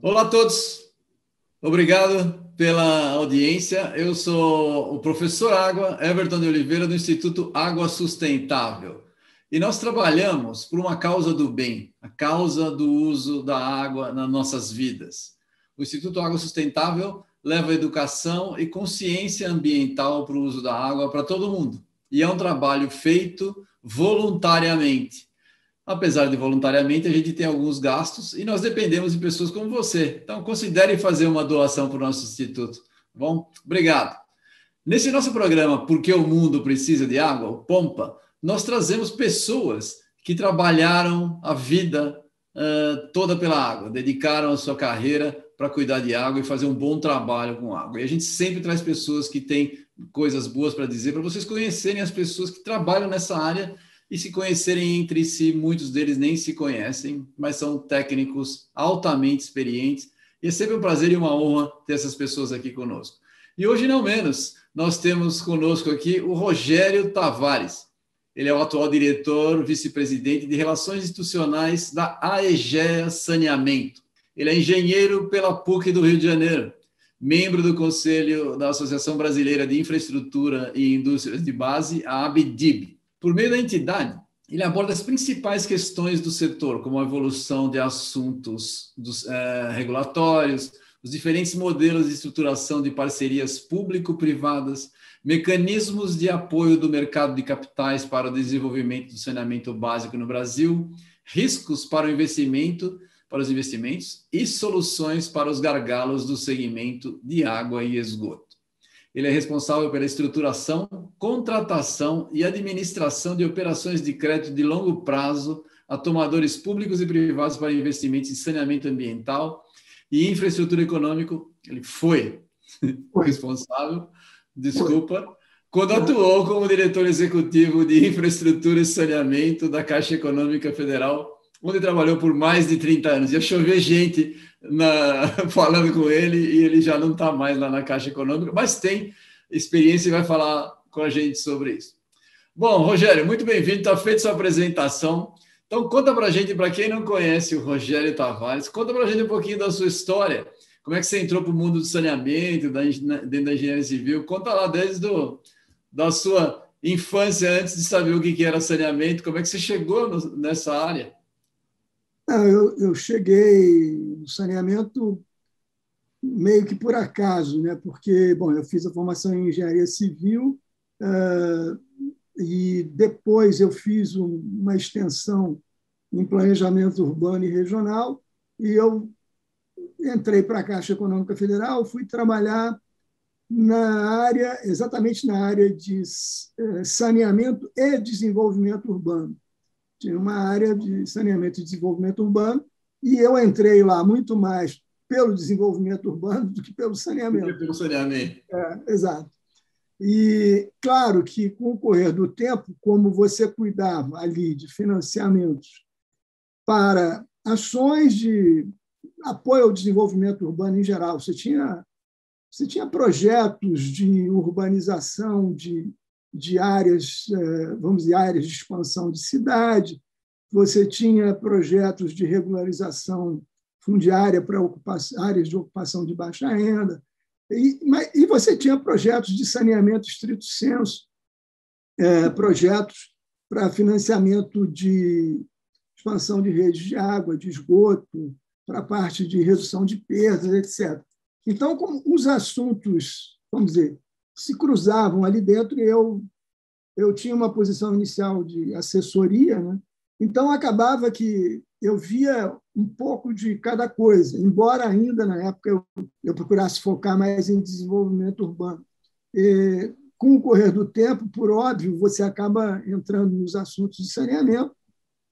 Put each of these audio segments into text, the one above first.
Olá a todos, obrigado pela audiência. Eu sou o professor Água, Everton de Oliveira, do Instituto Água Sustentável. E nós trabalhamos por uma causa do bem, a causa do uso da água nas nossas vidas. O Instituto Água Sustentável leva educação e consciência ambiental para o uso da água para todo mundo. E é um trabalho feito voluntariamente. Apesar de voluntariamente, a gente tem alguns gastos e nós dependemos de pessoas como você. Então, considere fazer uma doação para o nosso instituto. Tá bom, obrigado. Nesse nosso programa, Por que o Mundo Precisa de Água, o POMPA, nós trazemos pessoas que trabalharam a vida uh, toda pela água, dedicaram a sua carreira para cuidar de água e fazer um bom trabalho com água. E a gente sempre traz pessoas que têm coisas boas para dizer, para vocês conhecerem as pessoas que trabalham nessa área e se conhecerem entre si. Muitos deles nem se conhecem, mas são técnicos altamente experientes. E é sempre um prazer e uma honra ter essas pessoas aqui conosco. E hoje, não menos, nós temos conosco aqui o Rogério Tavares. Ele é o atual diretor, vice-presidente de Relações Institucionais da AEGEA Saneamento. Ele é engenheiro pela PUC do Rio de Janeiro, membro do Conselho da Associação Brasileira de Infraestrutura e Indústrias de Base, a ABDIB. Por meio da entidade, ele aborda as principais questões do setor, como a evolução de assuntos dos, é, regulatórios, os diferentes modelos de estruturação de parcerias público-privadas, mecanismos de apoio do mercado de capitais para o desenvolvimento do saneamento básico no Brasil, riscos para o investimento, para os investimentos e soluções para os gargalos do segmento de água e esgoto. Ele é responsável pela estruturação, contratação e administração de operações de crédito de longo prazo a tomadores públicos e privados para investimentos em saneamento ambiental e infraestrutura econômico. Ele foi o responsável, desculpa, quando atuou como diretor executivo de infraestrutura e saneamento da Caixa Econômica Federal onde trabalhou por mais de 30 anos. Ia chover gente na, falando com ele e ele já não está mais lá na Caixa Econômica, mas tem experiência e vai falar com a gente sobre isso. Bom, Rogério, muito bem-vindo, está feita sua apresentação. Então, conta para a gente, para quem não conhece o Rogério Tavares, conta para a gente um pouquinho da sua história. Como é que você entrou para o mundo do saneamento, da, dentro da engenharia civil? Conta lá desde do, da sua infância, antes de saber o que era saneamento, como é que você chegou no, nessa área? Eu, eu cheguei no saneamento meio que por acaso, né? porque bom, eu fiz a formação em engenharia civil uh, e depois eu fiz um, uma extensão em planejamento urbano e regional e eu entrei para a Caixa Econômica Federal, fui trabalhar na área, exatamente na área de eh, saneamento e desenvolvimento urbano tinha uma área de saneamento e desenvolvimento urbano, e eu entrei lá muito mais pelo desenvolvimento urbano do que pelo saneamento. Que pelo saneamento. É, exato. E, claro, que com o correr do tempo, como você cuidava ali de financiamentos para ações de apoio ao desenvolvimento urbano em geral, você tinha, você tinha projetos de urbanização de de áreas, eh, vamos dizer, áreas de expansão de cidade, você tinha projetos de regularização fundiária para áreas de ocupação de baixa renda, e, e você tinha projetos de saneamento estrito senso, é, projetos para financiamento de expansão de redes de água, de esgoto, para parte de redução de perdas, etc. Então, como os assuntos, vamos dizer, se cruzavam ali dentro e eu, eu tinha uma posição inicial de assessoria, né? então acabava que eu via um pouco de cada coisa, embora ainda na época eu, eu procurasse focar mais em desenvolvimento urbano. E, com o correr do tempo, por óbvio, você acaba entrando nos assuntos de saneamento,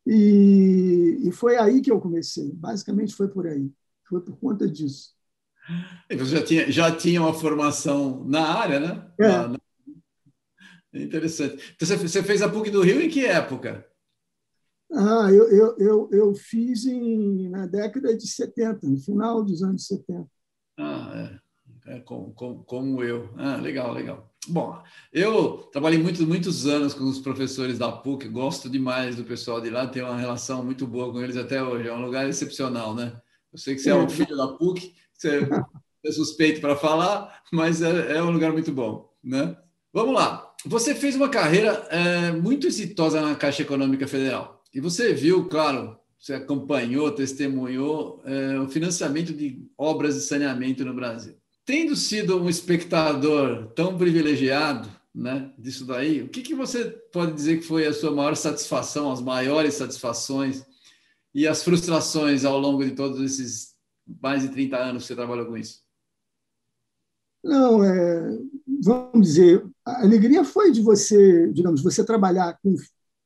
e, e foi aí que eu comecei. Basicamente foi por aí, foi por conta disso. Você já tinha, já tinha uma formação na área, né? É. Na, na... Interessante. Então, você fez a PUC do Rio em que época? Ah, eu, eu, eu, eu fiz em, na década de 70, no final dos anos 70. Ah, é. é como, como, como eu. Ah, legal, legal. Bom, eu trabalhei muito, muitos anos com os professores da PUC, gosto demais do pessoal de lá, tenho uma relação muito boa com eles até hoje, é um lugar excepcional, né? Eu sei que você é, um filho da PUC, você é suspeito para falar, mas é, é, um lugar muito bom, né? Vamos lá. Você fez uma carreira é, muito exitosa na Caixa Econômica Federal e você viu, claro, você acompanhou, testemunhou é, o financiamento de obras de saneamento no Brasil tendo sido um espectador tão privilegiado né, disso daí, o que, que você pode dizer que foi a sua maior satisfação, as maiores satisfações e as frustrações ao longo de todos esses mais de 30 anos você trabalhou com isso? Não, é, vamos dizer, a alegria foi de você, digamos, você trabalhar com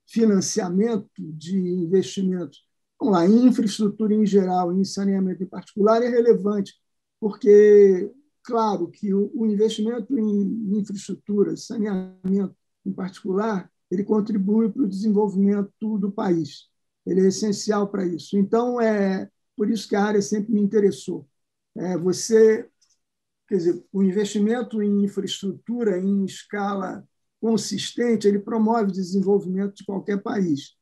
financiamento de investimentos, vamos lá, infraestrutura em geral, em saneamento em particular, é relevante, porque Claro que o investimento em infraestrutura, saneamento em particular, ele contribui para o desenvolvimento do país. Ele é essencial para isso. Então, é por isso que a área sempre me interessou. É, você, quer dizer, o investimento em infraestrutura em escala consistente, ele promove o desenvolvimento de qualquer país.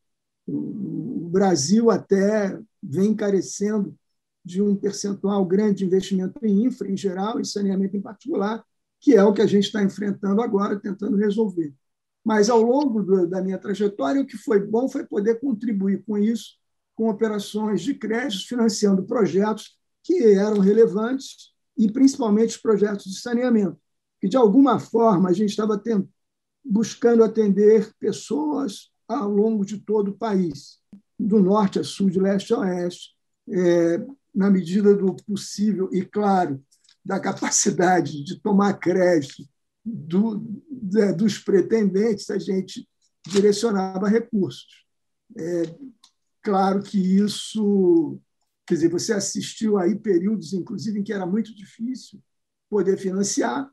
O Brasil até vem carecendo de um percentual grande de investimento em infra em geral e saneamento em particular, que é o que a gente está enfrentando agora, tentando resolver. Mas, ao longo da minha trajetória, o que foi bom foi poder contribuir com isso, com operações de crédito, financiando projetos que eram relevantes e, principalmente, os projetos de saneamento, que, de alguma forma, a gente estava buscando atender pessoas ao longo de todo o país, do norte a sul, de leste a oeste, é, na medida do possível e, claro, da capacidade de tomar crédito do, dos pretendentes, a gente direcionava recursos. É, claro que isso, quer dizer, você assistiu aí períodos, inclusive, em que era muito difícil poder financiar,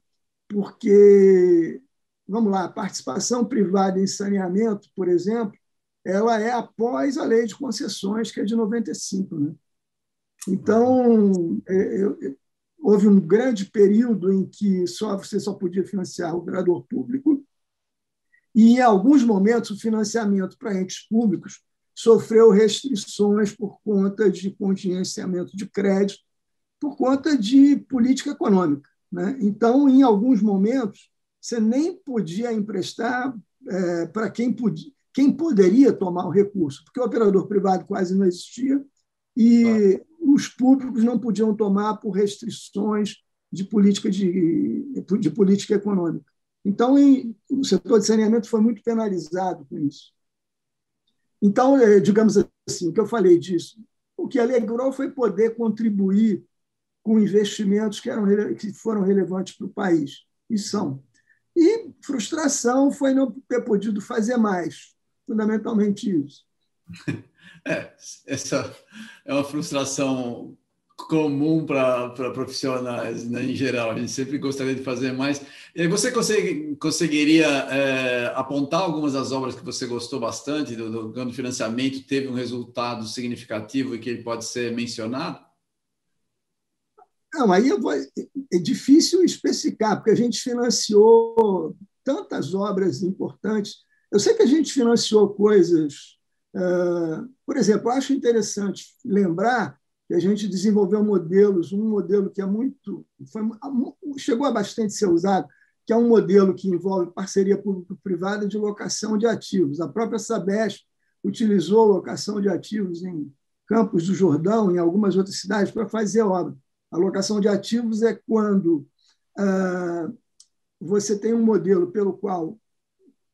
porque, vamos lá, a participação privada em saneamento, por exemplo, ela é após a lei de concessões, que é de 95. Né? Então, é, houve um grande período em que só você só podia financiar o operador público, e em alguns momentos o financiamento para entes públicos sofreu restrições por conta de contingenciamento de crédito, por conta de política econômica. Né? Então, em alguns momentos, você nem podia emprestar é, para quem, podia, quem poderia tomar o recurso, porque o operador privado quase não existia, e os públicos não podiam tomar por restrições de política, de, de política econômica. Então, em, o setor de saneamento foi muito penalizado com isso. Então, é, digamos assim, o que eu falei disso, o que alegrou foi poder contribuir com investimentos que, eram, que foram relevantes para o país, e são. E frustração foi não ter podido fazer mais, fundamentalmente isso. É, essa é uma frustração comum para profissionais né, em geral. A gente sempre gostaria de fazer mais. E você consegue, conseguiria é, apontar algumas das obras que você gostou bastante, do, do, do financiamento teve um resultado significativo e que pode ser mencionado? Não, aí vou, é difícil especificar, porque a gente financiou tantas obras importantes. Eu sei que a gente financiou coisas ah, por exemplo, acho interessante lembrar que a gente desenvolveu modelos, um modelo que é muito foi, chegou a bastante ser usado, que é um modelo que envolve parceria público-privada de locação de ativos. A própria Sabesp utilizou locação de ativos em Campos do Jordão, em algumas outras cidades, para fazer obra. A locação de ativos é quando ah, você tem um modelo pelo qual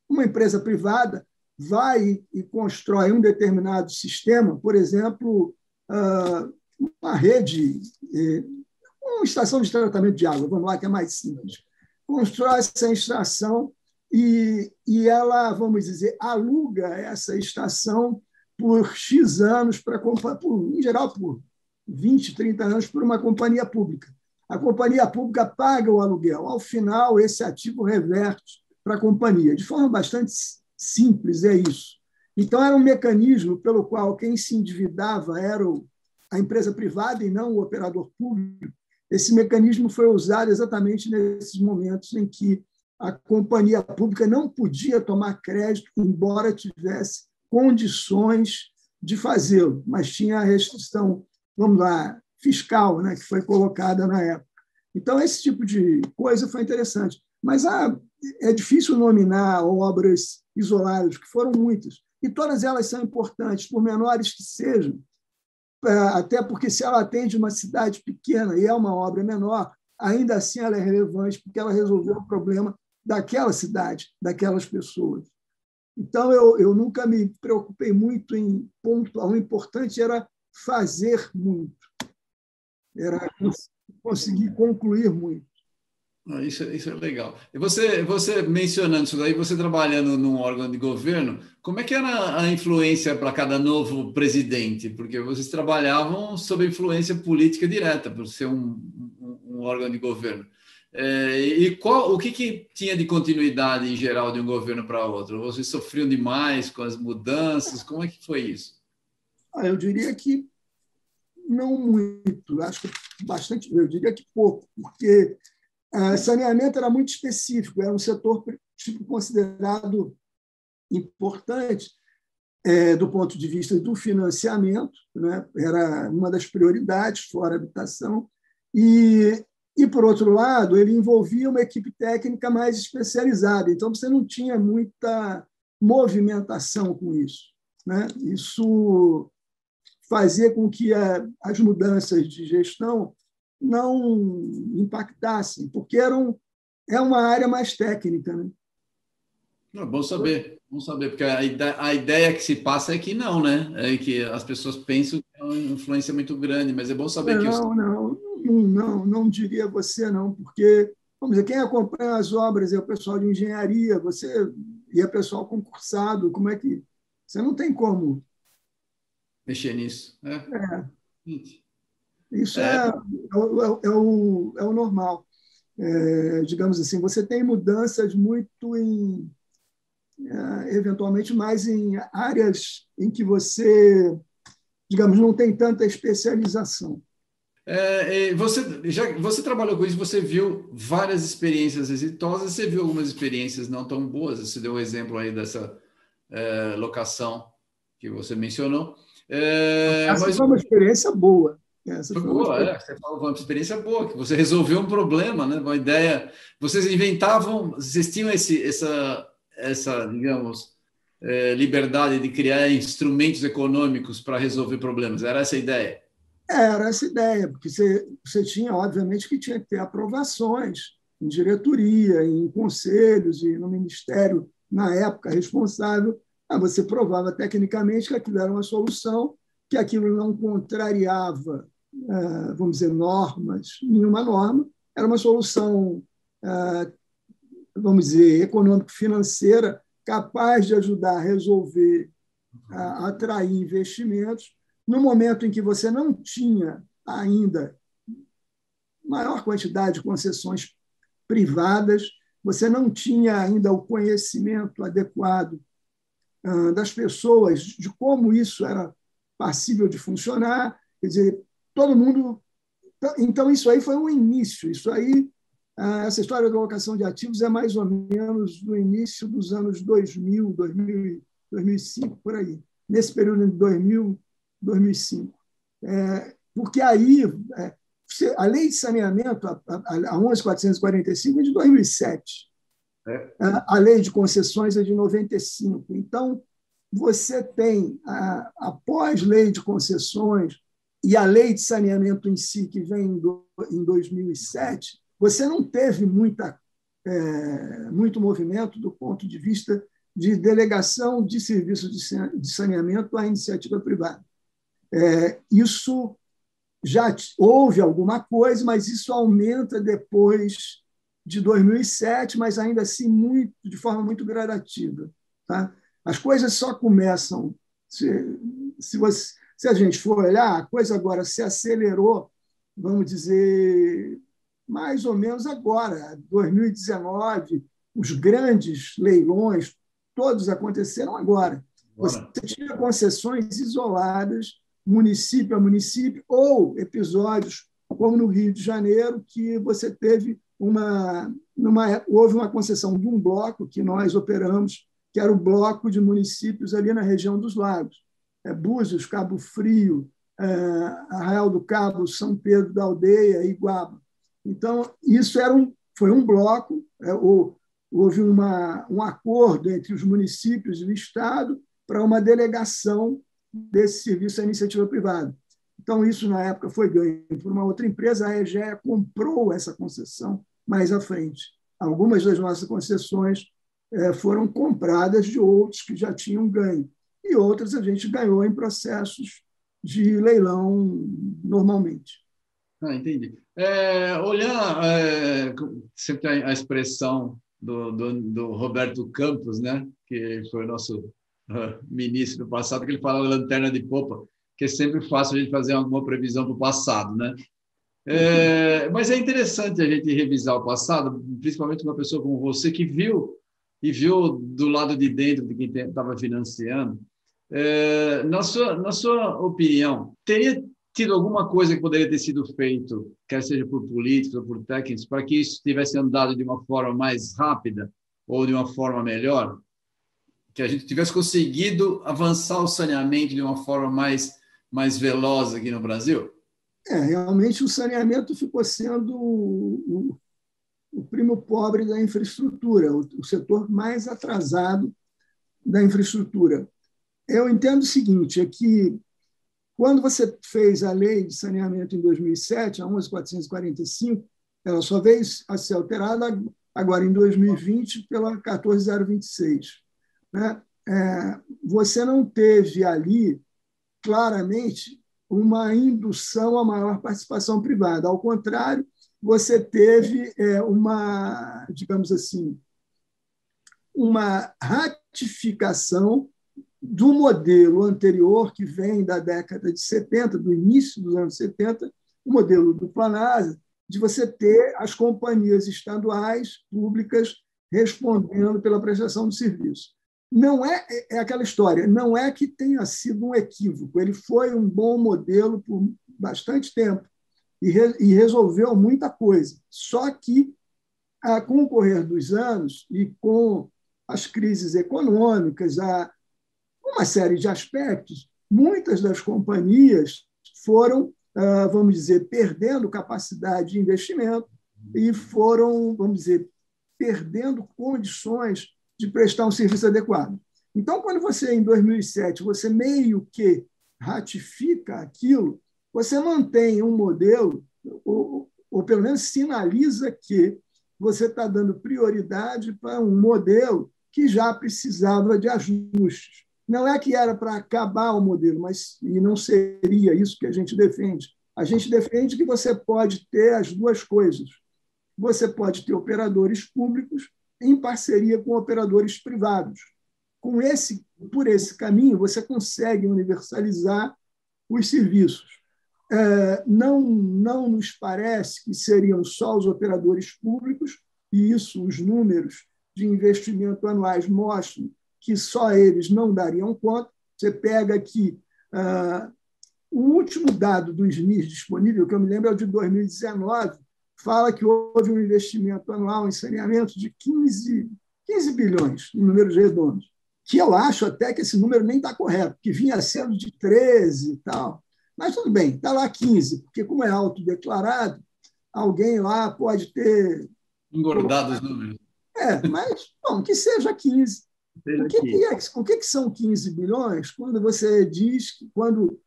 uma empresa privada vai e constrói um determinado sistema, por exemplo, ah, uma rede, uma estação de tratamento de água, vamos lá, que é mais simples. Constrói essa estação e, e ela, vamos dizer, aluga essa estação por X anos, para, por, em geral por 20, 30 anos, por uma companhia pública. A companhia pública paga o aluguel. Ao final, esse ativo reverte para a companhia, de forma bastante simples, é isso. Então, era um mecanismo pelo qual quem se endividava era a empresa privada e não o operador público. Esse mecanismo foi usado exatamente nesses momentos em que a companhia pública não podia tomar crédito, embora tivesse condições de fazê-lo, mas tinha a restrição, vamos lá, fiscal, né, que foi colocada na época. Então, esse tipo de coisa foi interessante. Mas ah, é difícil nominar obras isoladas, que foram muitas. E todas elas são importantes, por menores que sejam, até porque se ela atende uma cidade pequena e é uma obra menor, ainda assim ela é relevante, porque ela resolveu o problema daquela cidade, daquelas pessoas. Então, eu, eu nunca me preocupei muito em pontuar. O importante era fazer muito, era conseguir concluir muito. Isso, isso é legal. E você, você mencionando isso daí, você trabalhando num órgão de governo, como é que era a influência para cada novo presidente? Porque vocês trabalhavam sob influência política direta, por ser um, um, um órgão de governo. É, e qual, o que, que tinha de continuidade em geral de um governo para outro? Vocês sofriam demais com as mudanças? Como é que foi isso? Ah, eu diria que não muito, acho que bastante, eu diria que pouco, porque ah, saneamento era muito específico, era um setor tipo, considerado importante é, do ponto de vista do financiamento, né? era uma das prioridades, fora habitação, e, e, por outro lado, ele envolvia uma equipe técnica mais especializada, então você não tinha muita movimentação com isso. Né? Isso fazia com que a, as mudanças de gestão não impactassem, porque eram, é uma área mais técnica. Né? É bom saber, bom saber, porque a ideia, a ideia que se passa é que não, né? É que as pessoas pensam que é uma influência muito grande, mas é bom saber não, que. Não, não, não, não, não diria você, não, porque, vamos dizer, quem acompanha as obras é o pessoal de engenharia, você e é pessoal concursado, como é que. Você não tem como. Mexer nisso. É. é. Isso é, é, é, o, é, o, é o normal. É, digamos assim, você tem mudanças muito em, é, eventualmente, mais em áreas em que você, digamos, não tem tanta especialização. É, você já você trabalhou com isso, você viu várias experiências exitosas, você viu algumas experiências não tão boas. Você deu um exemplo aí dessa é, locação que você mencionou. É, mas... foi uma experiência boa. Essa foi boa, é, você falou uma experiência boa, que você resolveu um problema, né? Uma ideia. Vocês inventavam, vocês tinham esse, essa, essa, digamos, é, liberdade de criar instrumentos econômicos para resolver problemas. Era essa a ideia? Era essa a ideia, porque você, você tinha, obviamente, que tinha que ter aprovações em diretoria, em conselhos e no ministério, na época, responsável. Ah, você provava tecnicamente que aquilo era uma solução, que aquilo não contrariava vamos dizer, normas, nenhuma norma, era uma solução, ah, vamos dizer, econômico-financeira capaz de ajudar a resolver, a atrair investimentos, no momento em que você não tinha ainda maior quantidade de concessões privadas, você não tinha ainda o conhecimento adequado ah, das pessoas de como isso era passível de funcionar. Quer dizer, todo mundo. Então, isso aí foi um início. Isso aí, ah, essa história da locação de ativos é mais ou menos no início dos anos 2000, 2000 2005, por aí. Nesse período de 2000, 2005. É, porque aí, é, a lei de saneamento, a, a, a 11.445, é de 2007. É. A lei de concessões é de 95. Então, você tem, após lei de concessões, e a lei de saneamento em si, que vem em 2007, você não teve muita, é, muito movimento do ponto de vista de delegação de serviços de saneamento à iniciativa privada. É, isso já houve alguma coisa, mas isso aumenta depois de 2007, mas ainda assim muito, de forma muito gradativa. Tá? As coisas só começam se, se você se a gente for olhar, a coisa agora se acelerou, vamos dizer, mais ou menos agora, 2019, os grandes leilões, todos aconteceram agora. Você tinha concessões isoladas, município a município, ou episódios, como no Rio de Janeiro, que você teve uma, numa, houve uma concessão de um bloco que nós operamos, que era o bloco de municípios ali na região dos lagos. É, Búzios, Cabo Frio, é, Arraial do Cabo, São Pedro da Aldeia Iguaba. Então, isso era um, foi um bloco, é, houve uma, um acordo entre os municípios e o Estado para uma delegação desse serviço à iniciativa privada. Então, isso, na época, foi ganho por uma outra empresa. A EGEA comprou essa concessão mais à frente. Algumas das nossas concessões foram compradas de outros que já tinham ganho, e outras a gente ganhou em processos de leilão normalmente. Ah, entendi. É, olhar, é, sempre a, expressão do, do, do, Roberto Campos, né, que foi nosso uh, ministro do passado, que ele fala lanterna de popa, que é sempre fácil a gente fazer alguma previsão para o passado, né? É, mas é interessante a gente revisar o passado, principalmente uma pessoa como você que viu e viu do lado de dentro de quem estava financiando. É, na, sua, na sua opinião, teria tido alguma coisa que poderia ter sido feito, quer seja por políticos ou por técnicos, para que isso tivesse andado de uma forma mais rápida ou de uma forma melhor? Que a gente tivesse conseguido avançar o saneamento de uma forma mais mais veloz aqui no Brasil? É, realmente o saneamento ficou sendo o, primo pobre da infraestrutura, o, setor mais atrasado da infraestrutura. Eu entendo o seguinte, é que quando você fez a lei de saneamento em 2007, a 11.445, ela só veio a ser alterada agora em 2020 pela 14026. Né? É, você não teve ali claramente uma indução a maior participação privada. Ao contrário, você teve é, uma, digamos assim, uma ratificação do modelo anterior, que vem da década de 70, do início dos anos 70, o modelo do Planasa, de você ter as companhias estaduais públicas respondendo pela prestação de serviço. Não é, é, é aquela história, não é que tenha sido um equívoco, ele foi um bom modelo por bastante tempo e, re, e resolveu muita coisa. Só que, ah, com o correr dos anos e com as crises econômicas, a, uma série de aspectos, muitas das companhias foram, ah, vamos dizer, perdendo capacidade de investimento e foram, vamos dizer, perdendo condições de prestar um serviço adequado. Então, quando você, em 2007, você meio que ratifica aquilo, você mantém um modelo, ou, ou pelo menos sinaliza que você está dando prioridade para um modelo que já precisava de ajustes. Não é que era para acabar o modelo, mas e não seria isso que a gente defende. A gente defende que você pode ter as duas coisas. Você pode ter operadores públicos em parceria com operadores privados. Com esse, por esse caminho, você consegue universalizar os serviços. É, não, não nos parece que seriam só os operadores públicos, e isso os números de investimento anuais mostram que só eles não dariam conta. Você pega aqui uh, o último dado do SNIS disponível, que eu me lembro é o de 2019, fala que houve um investimento anual em saneamento de 15, 15 bilhões, em números redondos, que eu acho até que esse número nem está correto, que vinha sendo de 13 e tal. Mas tudo bem, está lá 15, porque como é autodeclarado, alguém lá pode ter... Engordado os números. É, mas, bom, que seja 15. Seja o que, que, é, o que, que são 15 bilhões quando você diz que quando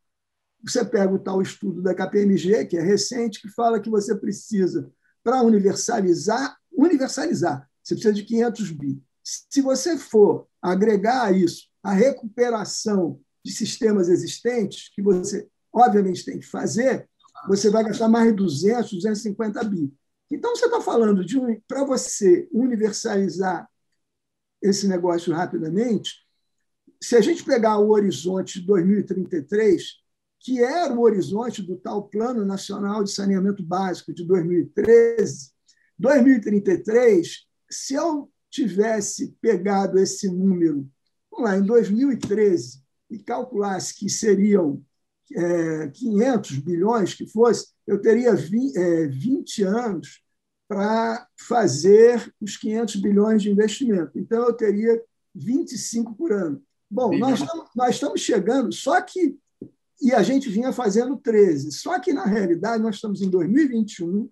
você pega o tal estudo da KPMG, que é recente, que fala que você precisa, para universalizar, universalizar, você precisa de 500 bi. Se você for agregar a isso a recuperação de sistemas existentes, que você obviamente tem que fazer, você vai gastar mais de 200, 250 bi. Então, você está falando de um, para você universalizar esse negócio rapidamente, se a gente pegar o horizonte de 2033, que era o horizonte do tal Plano Nacional de Saneamento Básico de 2013, 2033, se eu tivesse pegado esse número lá, em 2013 e calculasse que seriam é, 500 bilhões que fosse, eu teria 20, é, 20 anos para fazer os 500 bilhões de investimento. Então, eu teria 25 por ano. Bom, nós estamos, nós estamos chegando, só que. E a gente vinha fazendo 13. Só que, na realidade, nós estamos em 2021.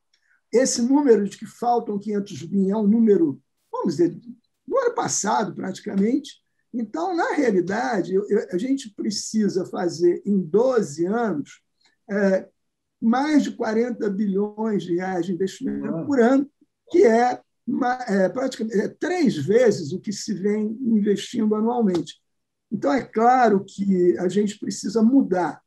Esse número de que faltam 500 bilhões é um número, vamos dizer, do ano passado, praticamente. Então, na realidade, a gente precisa fazer em 12 anos é, mais de 40 bilhões de reais de investimento ah. por ano, que é, é praticamente é três vezes o que se vem investindo anualmente. Então, é claro que a gente precisa mudar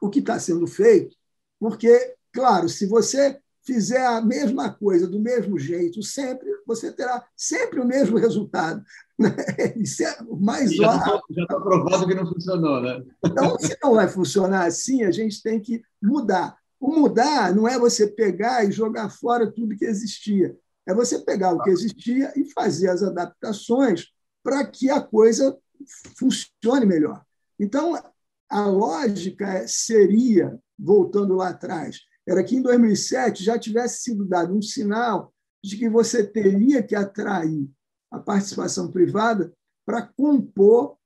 o que está sendo feito, porque, claro, se você fizer a mesma coisa do mesmo jeito sempre, você terá sempre o mesmo resultado. Né? Isso é mais já está provado que não funcionou, né? Então, se não vai funcionar assim, a gente tem que mudar. O mudar não é você pegar e jogar fora tudo que existia. É você pegar o que existia e fazer as adaptações para que a coisa funcione melhor. Então, a lógica seria, voltando lá atrás, era que em 2007 já tivesse sido dado um sinal de que você teria que atrair a participação privada para compor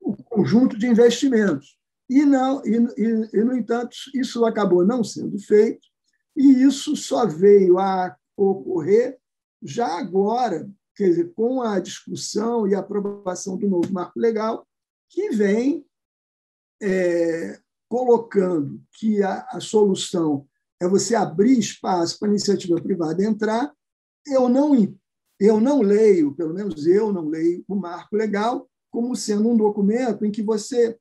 o conjunto de investimentos. E, não, e, e, no entanto, isso acabou não sendo feito, e isso só veio a ocorrer já agora, quer dizer, com a discussão e aprovação do novo marco legal, que vem é, colocando que a, a solução é você abrir espaço para a iniciativa privada entrar. Eu não, eu não leio, pelo menos eu não leio, o marco legal como sendo um documento em que você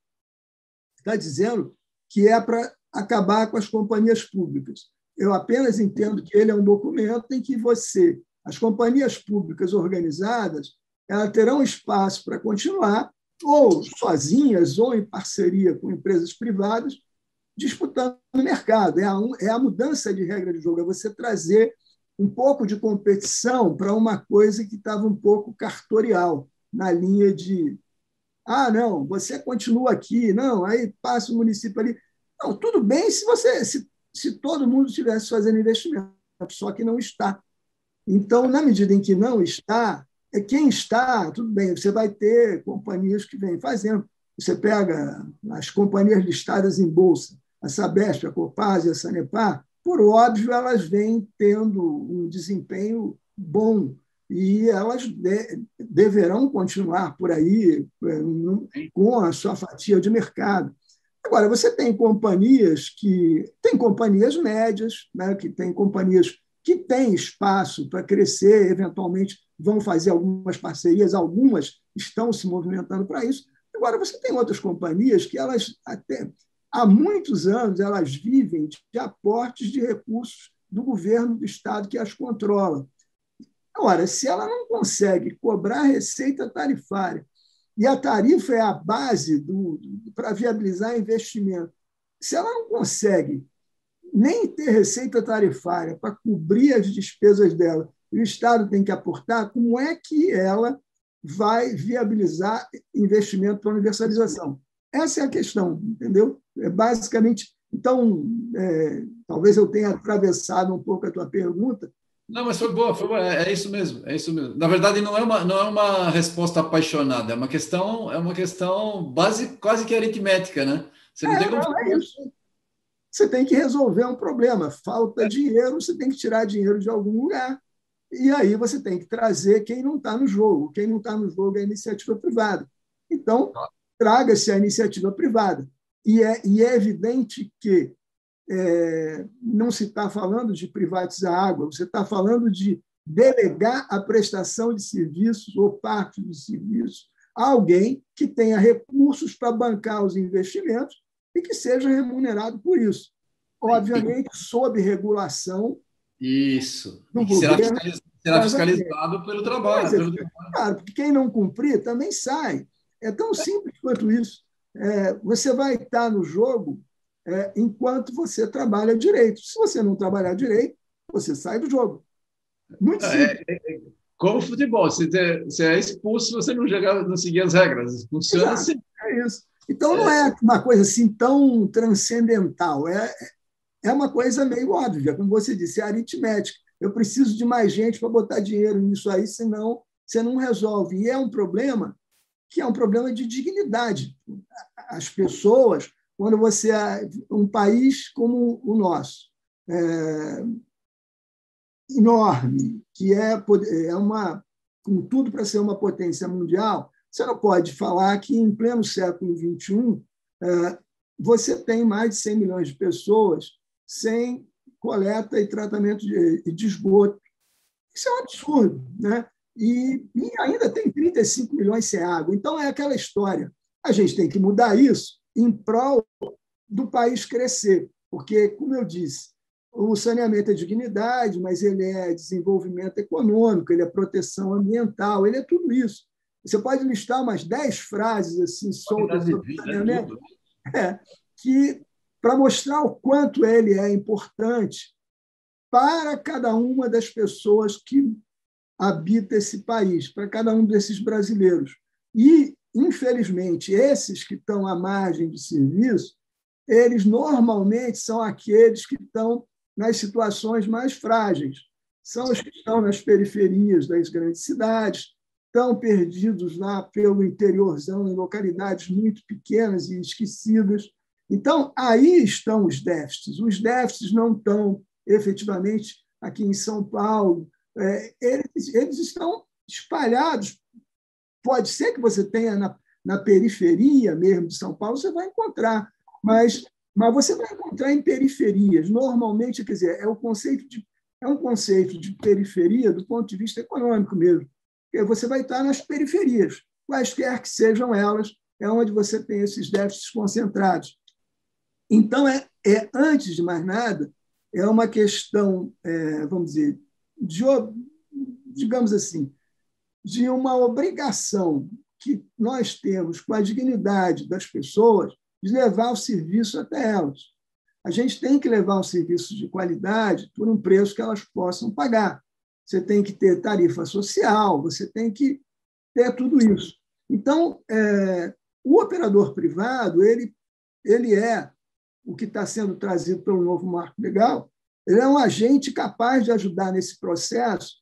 está dizendo que é para acabar com as companhias públicas. Eu apenas entendo que ele é um documento em que você, as companhias públicas organizadas, elas terão espaço para continuar, ou sozinhas, ou em parceria com empresas privadas, disputando no mercado. É a, é a mudança de regra de jogo, é você trazer um pouco de competição para uma coisa que estava um pouco cartorial, na linha de ah, não, você continua aqui, não, aí passa o município ali. Não, tudo bem se você se, se todo mundo estivesse fazendo investimento, só que não está. Então, na medida em que não está, quem está, tudo bem, você vai ter companhias que vêm fazendo. Você pega as companhias listadas em bolsa, a Sabesp, a Copasa e a Sanepar, por óbvio, elas vêm tendo um desempenho bom e elas de, deverão continuar por aí é, com a sua fatia de mercado. Agora, você tem companhias que tem companhias médias, né, que tem companhias que têm espaço para crescer, eventualmente vão fazer algumas parcerias, algumas estão se movimentando para isso. Agora, você tem outras companhias que elas até há muitos anos elas vivem de aportes de recursos do governo do estado que as controla. Agora, se ela não consegue cobrar receita tarifária e a tarifa é a base do, para viabilizar investimento, se ela não consegue nem ter receita tarifária para cobrir as despesas dela, e o Estado tem que aportar, como é que ela vai viabilizar investimento para universalização? Essa é a questão, entendeu? É basicamente. Então, é, talvez eu tenha atravessado um pouco a tua pergunta. Não, mas foi boa, foi boa. É, é, isso mesmo, é isso mesmo. Na verdade, não é uma, não é uma resposta apaixonada, é uma questão, é uma questão base, quase que aritmética, né? Você não é, tem como. Não, é isso. Você tem que resolver um problema. Falta dinheiro, você tem que tirar dinheiro de algum lugar. E aí você tem que trazer quem não está no jogo. Quem não está no jogo é a iniciativa privada. Então, traga-se a iniciativa privada. E é, e é evidente que é, não se está falando de privatizar água, você está falando de delegar a prestação de serviços ou parte dos serviços a alguém que tenha recursos para bancar os investimentos e que seja remunerado por isso. Obviamente, sob regulação. Isso. Do será, fiscalizado, será fiscalizado pelo trabalho. Pelo... Claro, porque quem não cumprir também sai. É tão simples quanto isso. É, você vai estar no jogo é, enquanto você trabalha direito. Se você não trabalhar direito, você sai do jogo. Muito é, simples. É, é, como futebol, você, você é expulso se você não, jogar, não seguir as regras. Funciona Exato, assim. É isso. Então, não é uma coisa assim tão transcendental. É, é uma coisa meio óbvia, como você disse, é aritmética. eu preciso de mais gente para botar dinheiro nisso aí, senão você não resolve. E é um problema que é um problema de dignidade. As pessoas, quando você é um país como o nosso, é, enorme, que é, é uma com tudo para ser uma potência mundial, você não pode falar que em pleno século XXI é, você tem mais de 100 milhões de pessoas sem coleta e tratamento de, de esgoto. Isso é um absurdo. Né? E, e, ainda tem 35 milhões sem água. Então, é aquela história. A gente tem que mudar isso em prol do país crescer, porque, como eu disse, o saneamento é dignidade, mas ele é desenvolvimento econômico, ele é proteção ambiental, ele é tudo isso. Você pode listar umas dez frases assim soltas sobre né? saneamento, é, que para mostrar o quanto ele é importante para cada uma das pessoas que habita esse país, para cada um desses brasileiros. E, infelizmente, esses que estão à margem de serviço, eles normalmente são aqueles que estão nas situações mais frágeis. São os que estão nas periferias das grandes cidades, estão perdidos lá pelo interiorzão, em localidades muito pequenas e esquecidas. Então, aí estão os déficits. Os déficits não estão efetivamente aqui em São Paulo, é, eles, eles estão espalhados. Pode ser que você tenha na, na periferia mesmo de São Paulo, você vai encontrar, mas mas você vai encontrar em periferias. Normalmente, quer dizer, é o conceito de é um conceito de periferia do ponto de vista econômico mesmo. Porque você vai estar nas periferias, quaisquer que sejam elas, é onde você tem esses déficits concentrados. Então, é, é antes de mais nada, é uma questão, é, vamos dizer, de, digamos assim, de uma obrigação que nós temos com a dignidade das pessoas de levar o serviço até elas. A gente tem que levar um serviço de qualidade por um preço que elas possam pagar. Você tem que ter tarifa social, você tem que ter tudo isso. Então, é, o operador privado, ele, ele é o que está sendo trazido pelo novo marco legal, ele é um agente capaz de ajudar nesse processo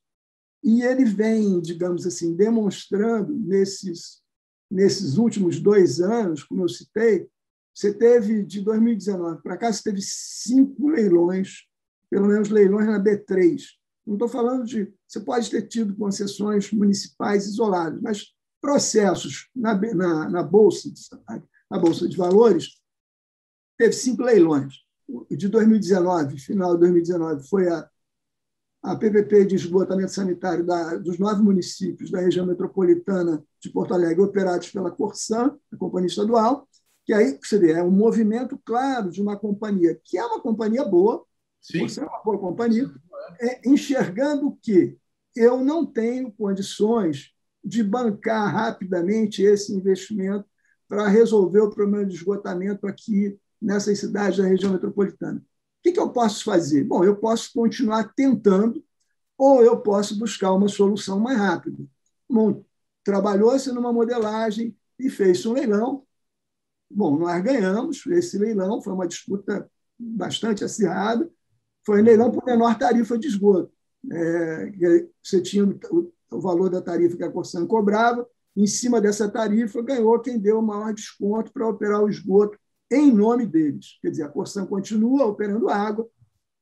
e ele vem, digamos assim, demonstrando nesses, nesses últimos dois anos, como eu citei, você teve, de 2019 para cá, você teve cinco leilões, pelo menos leilões na B3. Não estou falando de. Você pode ter tido concessões municipais isoladas, mas processos na, na, na, bolsa, na Bolsa de Valores, teve cinco leilões. De 2019, final de 2019, foi a, a PPP de esgotamento sanitário da, dos nove municípios da região metropolitana de Porto Alegre, operados pela Corsan, a companhia estadual, que aí você vê, é um movimento claro de uma companhia, que é uma companhia boa, Sim. você é uma boa companhia, é, enxergando que eu não tenho condições de bancar rapidamente esse investimento para resolver o problema de esgotamento aqui nessas cidades da região metropolitana. O que, que eu posso fazer? Bom, eu posso continuar tentando ou eu posso buscar uma solução mais rápida. Bom, trabalhou-se numa modelagem e fez um leilão, Bom, nós ganhamos esse leilão, foi uma disputa bastante acirrada, foi um leilão por menor tarifa de esgoto. É, você tinha o, o, valor da tarifa que a Corsan cobrava, em cima dessa tarifa ganhou quem deu o maior desconto para operar o esgoto em nome deles. Quer dizer, a Corsan continua operando água,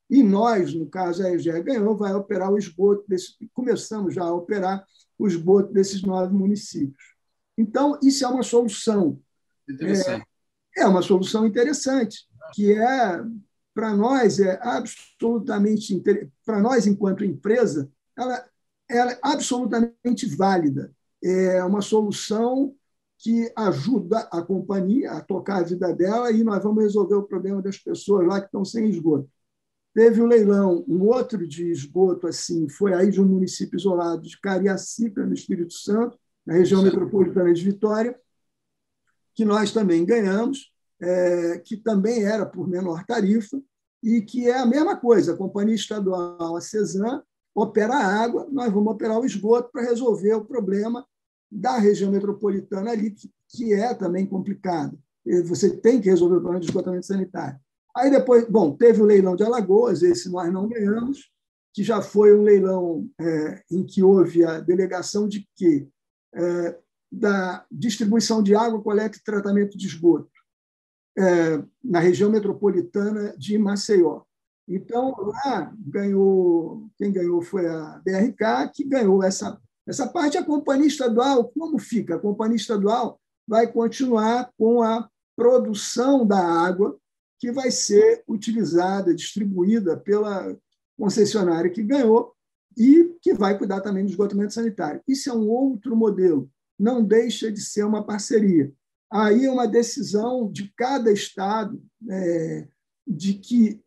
e nós, no caso, a EGE ganhou, vai operar o esgoto, desse, começamos já a operar o esgoto desses nove municípios. Então, isso é uma solução é, é uma solução interessante, que é, para nós, é absolutamente, para nós, enquanto empresa, ela, ela é absolutamente válida. É uma solução que ajuda a companhia a tocar a vida dela e nós vamos resolver o problema das pessoas lá que estão sem esgoto. Teve um leilão, um outro de esgoto, assim, foi aí de um município isolado de Cariacica, no Espírito Santo, na região Sim. metropolitana de Vitória, que nós também ganhamos, é, que também era por menor tarifa, e que é a mesma coisa. A Companhia Estadual, a CESAM, opera a água, nós vamos operar o esgoto para resolver o problema da região metropolitana ali, que, que é também complicado. Você tem que resolver o problema de esgotamento sanitário. Aí depois, bom, teve o leilão de Alagoas, esse nós não ganhamos, que já foi um leilão é, em que houve a delegação de que é, da distribuição de água, coleta e tratamento de esgoto é, na região metropolitana de Maceió. Então, lá ganhou, quem ganhou foi a BRK, que ganhou essa, essa parte. A companhia estadual, como fica? A companhia estadual vai continuar com a produção da água que vai ser utilizada, distribuída pela concessionária que ganhou e que vai cuidar também do esgotamento sanitário. Isso é um outro modelo, não deixa de ser uma parceria. Aí é uma decisão de cada estado é, de que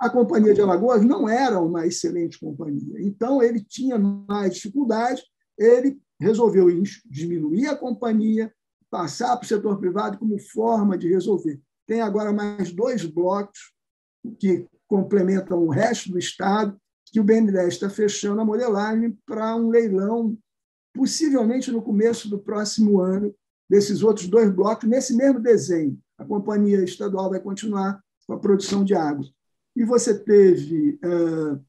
a Companhia de Alagoas não era uma excelente companhia. Então, ele tinha mais dificuldade, ele resolveu diminuir a companhia, passar para o setor privado como forma de resolver. Tem agora mais dois blocos que complementam o resto do Estado, que o BNDES está fechando a modelagem para um leilão, possivelmente no começo do próximo ano, desses outros dois blocos, nesse mesmo desenho. A companhia estadual vai continuar com a produção de água. E você teve uh,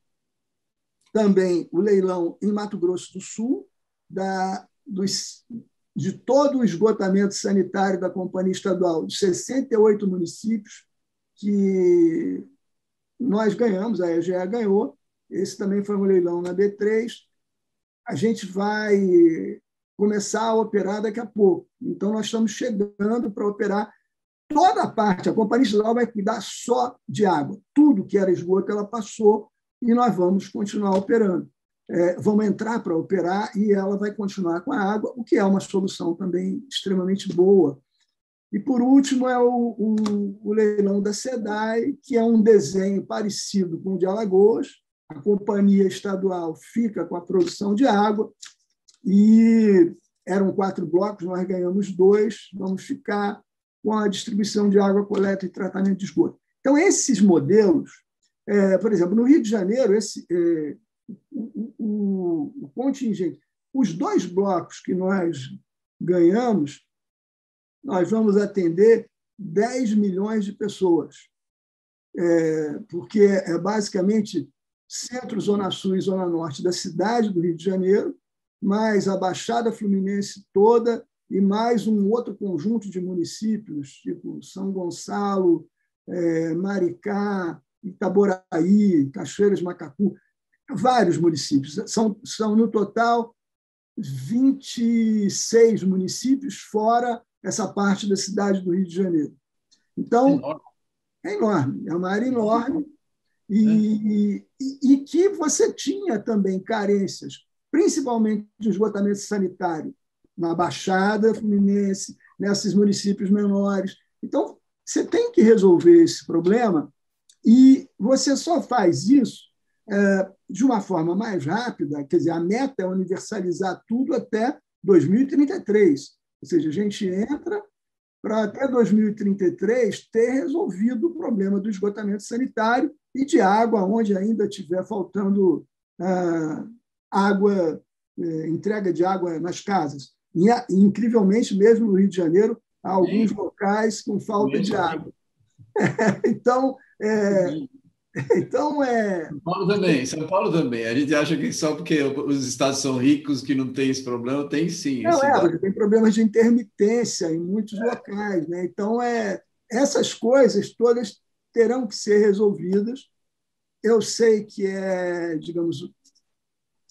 também o leilão em Mato Grosso do Sul, da, dos, de todo o esgotamento sanitário da companhia estadual, de 68 municípios, que nós ganhamos, a EGA ganhou. Esse também foi um leilão na B3. A gente vai começar a operar daqui a pouco. Então, nós estamos chegando para operar toda a parte. A Companhia Estadual vai cuidar só de água. Tudo que era esgoto, ela passou e nós vamos continuar operando. É, vamos entrar para operar e ela vai continuar com a água, o que é uma solução também extremamente boa. E, por último, é o, o, o leilão da SEDAI, que é um desenho parecido com o de Alagoas. A companhia estadual fica com a produção de água e eram quatro blocos, nós ganhamos dois, vamos ficar com a distribuição de água, coleta e tratamento de esgoto. Então, esses modelos, é, por exemplo, no Rio de Janeiro, esse, é, o, o, contingente, os dois blocos que nós ganhamos, nós vamos atender 10 milhões de pessoas, é, porque é basicamente centro, zona sul e zona norte da cidade do Rio de Janeiro, mais a Baixada Fluminense toda e mais um outro conjunto de municípios, tipo São Gonçalo, é, Maricá, Itaboraí, Cachoeiras, Macacu, vários municípios. São, são, no total, 26 municípios, fora essa parte da cidade do Rio de Janeiro. Então, é enorme, é uma área enorme, e, é. e, e que você tinha também carências, principalmente de esgotamento sanitário, na Baixada Fluminense, nesses municípios menores. Então, você tem que resolver esse problema e você só faz isso de uma forma mais rápida, quer dizer, a meta é universalizar tudo até 2033. Ou seja, a gente entra para até 2033 ter resolvido o problema do esgotamento sanitário e de água, onde ainda estiver faltando ah, água, eh, entrega de água nas casas. E, incrivelmente, mesmo no Rio de Janeiro, há alguns Sim. locais com falta Sim. de água. então, é, então é. São Paulo também, São Paulo também. A gente acha que só porque os estados são ricos que não tem esse problema, tem sim. Não, é, tem problemas de intermitência em muitos é. locais. Né? Então, é, essas coisas todas terão que ser resolvidas. Eu sei que é, digamos,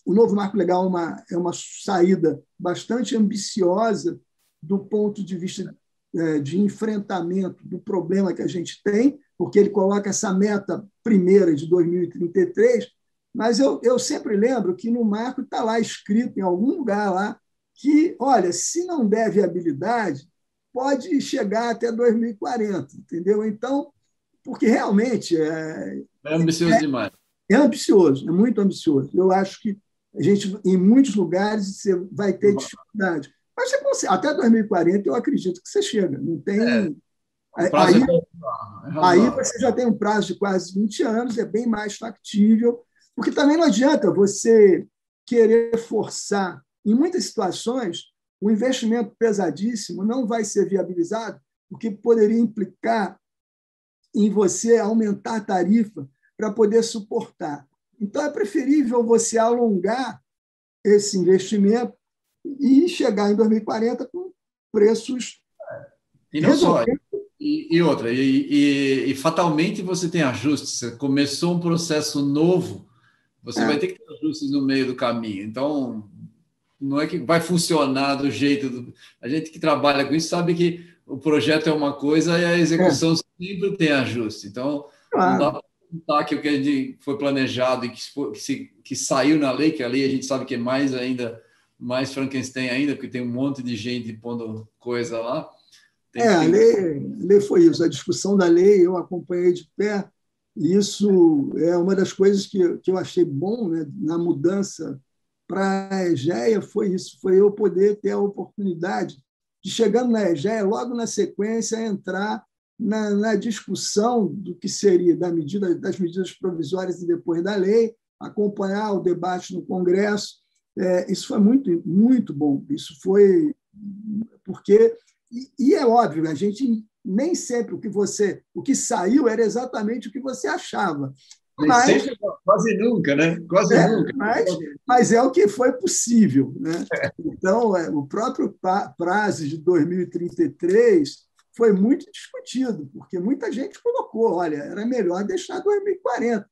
o novo marco legal é uma, é uma saída bastante ambiciosa do ponto de vista é, de enfrentamento do problema que a gente tem, porque ele coloca essa meta primeira de 2033, mas eu, eu sempre lembro que no marco está lá escrito em algum lugar lá que, olha, se não der viabilidade, pode chegar até 2040, entendeu? Então, porque realmente é, é ambicioso é, demais. É ambicioso, é muito ambicioso. Eu acho que a gente, em muitos lugares, você vai ter dificuldade. Mas você consegue, até 2040, eu acredito que você chega. Não tem. É. Aí, é aí você já tem um prazo de quase 20 anos, é bem mais factível, porque também não adianta você querer forçar. Em muitas situações, o investimento pesadíssimo não vai ser viabilizado, porque poderia implicar em você aumentar a tarifa para poder suportar. Então, é preferível você alongar esse investimento e chegar em 2040 com preços. E não só. E, e outra, e, e, e, fatalmente você tem ajustes. Você começou um processo novo, você é. vai ter que ter ajustes no meio do caminho. Então, não é que vai funcionar do jeito. Do... A gente que trabalha com isso sabe que o projeto é uma coisa e a execução é. sempre tem ajuste. Então, claro. não dá para contar que o que a gente foi planejado e que, se, que saiu na lei, que a lei a gente sabe que é mais ainda, mais Frankenstein ainda, porque tem um monte de gente pondo coisa lá. Tem, é, a lei, a lei foi isso. A discussão da lei eu acompanhei de pé. E isso é uma das coisas que, que eu achei bom né, na mudança para a EGEA, foi isso, foi eu poder ter a oportunidade de, chegando na EGEA, logo na sequência, entrar na, na, discussão do que seria da medida, das medidas provisórias e depois da lei, acompanhar o debate no Congresso. É, isso foi muito, muito bom. Isso foi porque e, e, é óbvio, a gente nem sempre o que você, o que saiu era exatamente o que você achava. Mas, quase nunca, né? Quase é, nunca. Mas, mas, é o que foi possível. Né? Então, é, o próprio prazo de 2033 foi muito discutido, porque muita gente colocou, olha, era melhor deixar 2040.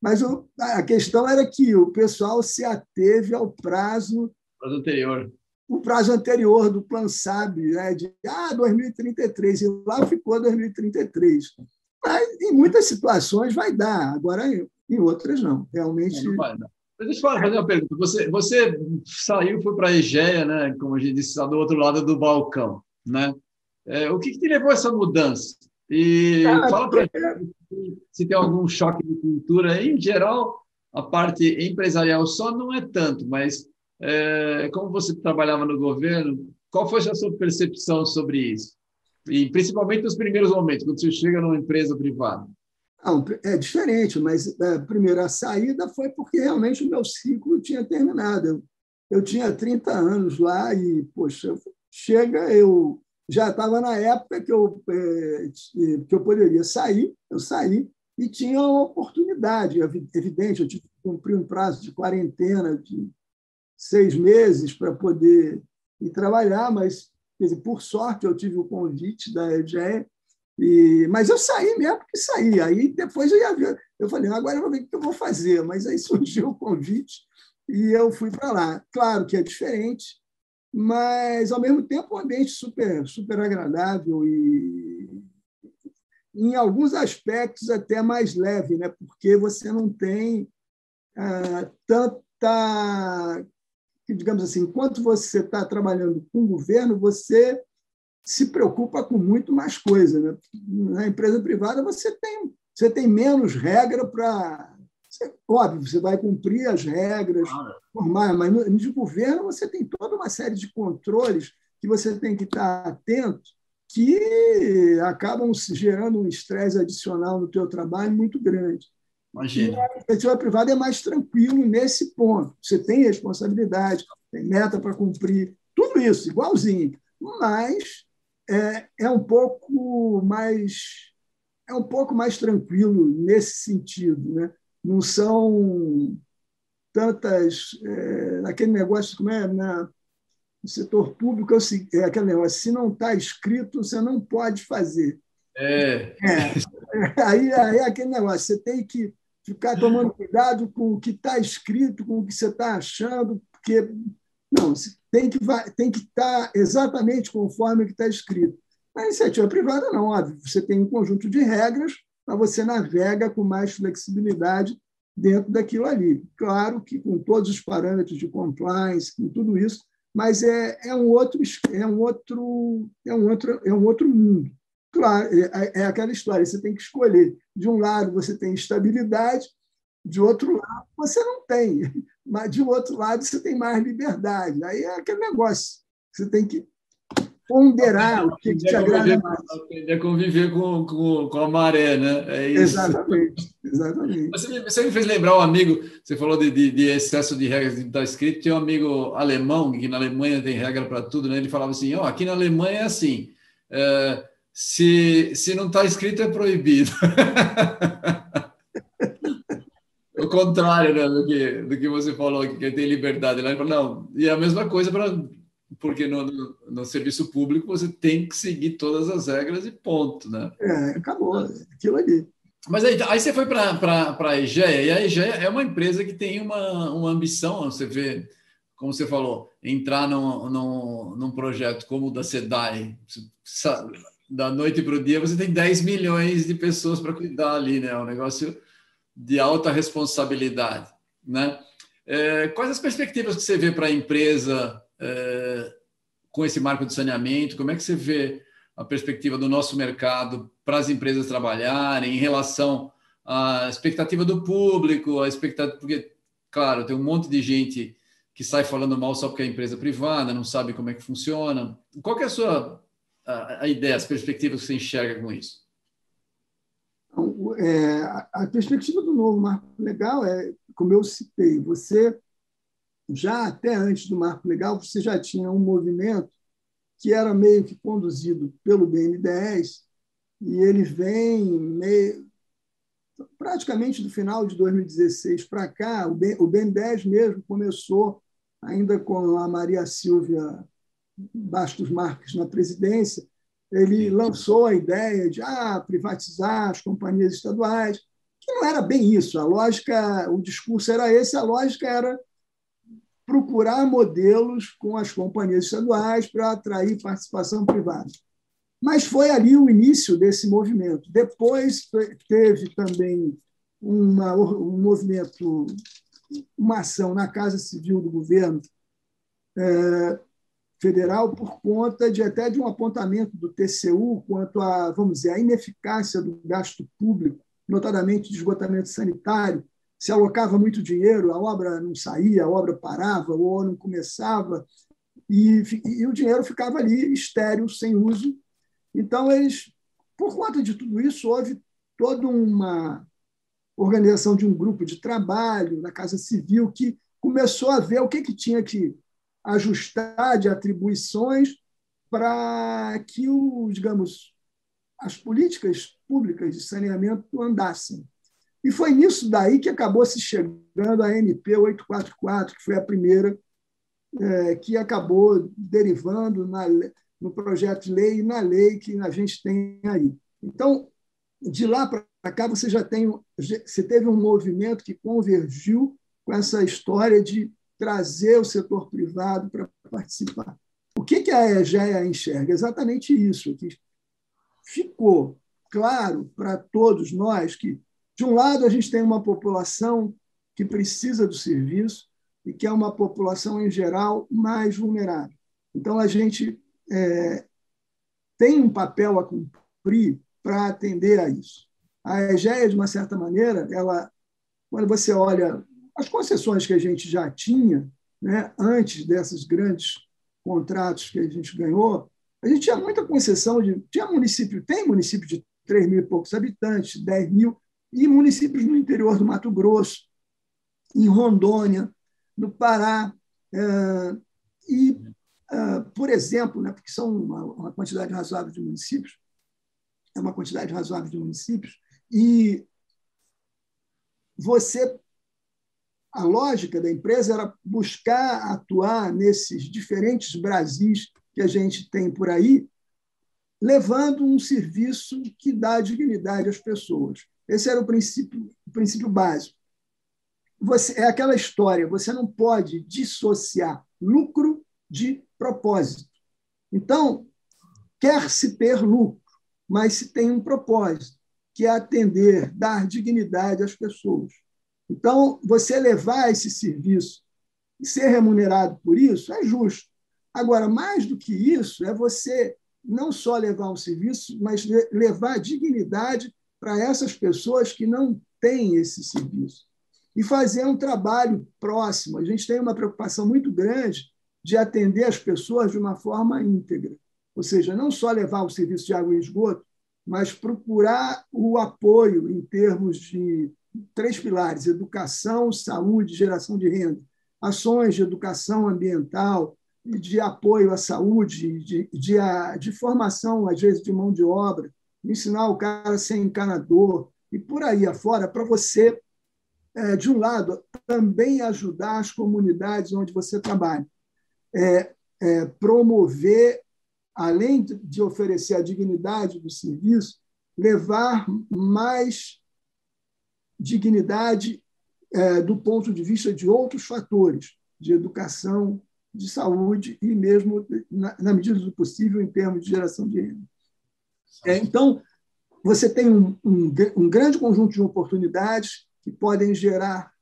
Mas o, a questão era que o pessoal se ateve ao prazo, prazo anterior. O prazo anterior do Plano SAB, né, de ah, 2033, e lá ficou 2033. Mas, em muitas situações vai dar, agora em outras não. Realmente. Não, não vai dar. Mas deixa eu fazer uma pergunta. Você, você saiu, foi para a Egeia, né? como a gente disse, está do outro lado do balcão. Né? É, o que, que te levou a essa mudança? E ah, fala para é... se tem algum choque de cultura. Em geral, a parte empresarial só não é tanto, mas é, como você trabalhava no governo, qual foi a sua percepção sobre isso? E principalmente nos primeiros momentos, quando você chega numa empresa privada. Não, é diferente, mas a é, primeira saída foi porque realmente o meu ciclo tinha terminado. Eu, eu tinha 30 anos lá e, poxa, chega, eu já estava na época que eu, é, que eu poderia sair, eu saí e tinha uma oportunidade, evidente, eu tive que cumprir um prazo de quarentena de seis meses para poder ir trabalhar, mas dizer, por sorte eu tive o convite da EGE, e, mas eu saí mesmo porque saí. Aí depois eu ia ver, eu falei, agora eu vou ver o que eu vou fazer. Mas aí surgiu o convite e eu fui para lá. Claro que é diferente, mas ao mesmo tempo um ambiente super, super agradável e em alguns aspectos até mais leve, né? porque você não tem ah, tanta digamos assim, enquanto você está trabalhando com o governo, você se preocupa com muito mais coisa. Né? Na empresa privada, você tem, você tem menos regra para. Óbvio, você vai cumprir as regras formais, mas no, de governo você tem toda uma série de controles que você tem que estar atento que acabam gerando um estresse adicional no teu trabalho muito grande. Imagina. a iniciativa privada é mais tranquilo nesse ponto. Você tem responsabilidade, tem meta para cumprir, tudo isso, igualzinho. Mas é, é um pouco mais é um pouco mais tranquilo nesse sentido, né? Não são tantas é, aquele negócio como é na no setor público é, é aquele negócio se não está escrito você não pode fazer é. é. Aí, aí é aquele negócio você tem que ficar tomando cuidado com o que está escrito, com o que você está achando, porque não, tem que, tem que estar tá exatamente conforme o que está escrito. Na iniciativa privada, não, óbvio, você tem um conjunto de regras, mas você navega com mais flexibilidade dentro daquilo ali. Claro que com todos os parâmetros de compliance, com tudo isso, mas é, é um outro é um outro é um outro é um outro mundo. Claro, é, é aquela história, você tem que escolher. De um lado, você tem estabilidade, de outro lado, você não tem. Mas, de outro lado, você tem mais liberdade. Aí é aquele negócio. Você tem que ponderar o que, te agrada mais. Aprender a conviver com, com, com a maré, né? É isso. Exatamente. exatamente. Você, me, você me fez lembrar um amigo, você falou de, de, de excesso de regras está escrito, tem um amigo alemão, que na Alemanha tem regra para tudo, né? ele falava assim, oh, aqui na Alemanha é assim, é, se, se não está escrito, é proibido. contrário né, do, que, do que você falou, que tem liberdade. Não, e é a mesma coisa para. Porque no, no, no, serviço público você tem que seguir todas as regras e ponto. Né? É, acabou, aquilo ali. Mas aí, aí você foi para a EGEA, e a EGEA é uma empresa que tem uma, uma ambição, você vê, como você falou, entrar num, num, num projeto como o da SEDAI, da noite para o dia, você tem 10 milhões de pessoas para cuidar ali, né? É um negócio de alta responsabilidade, né? É, quais as perspectivas que você vê para a empresa é, com esse marco de saneamento? Como é que você vê a perspectiva do nosso mercado para as empresas trabalharem em relação à expectativa do público, a expectativa porque claro tem um monte de gente que sai falando mal só porque é empresa privada, não sabe como é que funciona. Qual que é a sua a, ideia, as perspectivas que você enxerga com isso? Então, é, a perspectiva do novo marco legal é, como eu citei, você já até antes do marco legal você já tinha um movimento que era meio que conduzido pelo BNDES e ele vem meio, praticamente do final de 2016 para cá, o BNDES mesmo começou ainda com a Maria Silvia Bastos Marques na presidência, ele lançou a ideia de ah, privatizar as companhias estaduais, que não era bem isso. A lógica, o discurso era esse, a lógica era procurar modelos com as companhias estaduais para atrair participação privada. Mas foi ali o início desse movimento. Depois teve também uma, um movimento, uma ação na Casa Civil do governo é, federal por conta de até de um apontamento do TCU quanto a, vamos dizer, a ineficácia do gasto público, notadamente de esgotamento sanitário. Se alocava muito dinheiro, a obra não saía, a obra parava ou não começava, e, e o dinheiro ficava ali estéril, sem uso. Então, eles, por conta de tudo isso, houve toda uma organização de um grupo de trabalho na Casa Civil que começou a ver o que, que tinha que ajustar de atribuições para que o, digamos, as políticas públicas de saneamento andassem. E foi nisso daí que acabou se chegando a MP 844, que foi a primeira é, que acabou derivando na, no projeto de lei e na lei que a gente tem aí. Então, de lá para cá, você já tem, você teve um movimento que convergiu com essa história de trazer o setor privado para participar. O que, que a EGEA enxerga? Exatamente isso, que ficou claro para todos nós que, de um lado, a gente tem uma população que precisa do serviço e que é uma população, em geral, mais vulnerável. Então, a gente é, tem um papel a cumprir para atender a isso. A EGEA, de uma certa maneira, ela, quando você olha as concessões que a gente já tinha, né, antes desses grandes contratos que a gente ganhou, a gente tinha muita concessão de. Tinha município, tem município de 3 mil e poucos habitantes, 10 mil, e municípios no interior do Mato Grosso, em Rondônia, no Pará. Eh, e, eh, por exemplo, né, porque são uma, uma quantidade razoável de municípios, é uma quantidade razoável de municípios, e você a lógica da empresa era buscar atuar nesses diferentes Brasis que a gente tem por aí, levando um serviço que dá dignidade às pessoas. Esse era o princípio, o princípio básico. Você, é aquela história, você não pode dissociar lucro de propósito. Então, quer-se ter lucro, mas se tem um propósito, que é atender, dar dignidade às pessoas. Então, você levar esse serviço e ser remunerado por isso é justo. Agora, mais do que isso, é você não só levar um serviço, mas levar dignidade para essas pessoas que não têm esse serviço. E fazer um trabalho próximo. A gente tem uma preocupação muito grande de atender as pessoas de uma forma íntegra. Ou seja, não só levar o serviço de água e esgoto, mas procurar o apoio em termos de três pilares: educação, saúde, geração de renda. Ações de educação ambiental, de apoio à saúde, de, de, de formação, às vezes, de mão de obra, ensinar o cara a ser encanador, e por aí afora, para você é, de um lado, também ajudar as comunidades onde você trabalha, é, é, promover, além de oferecer a dignidade do serviço, levar mais dignidade é, do ponto de vista de outros fatores, de educação, de saúde e mesmo, na, na medida do possível, em termos de geração de renda. É, então, você tem um, um, um grande conjunto de oportunidades que podem gerar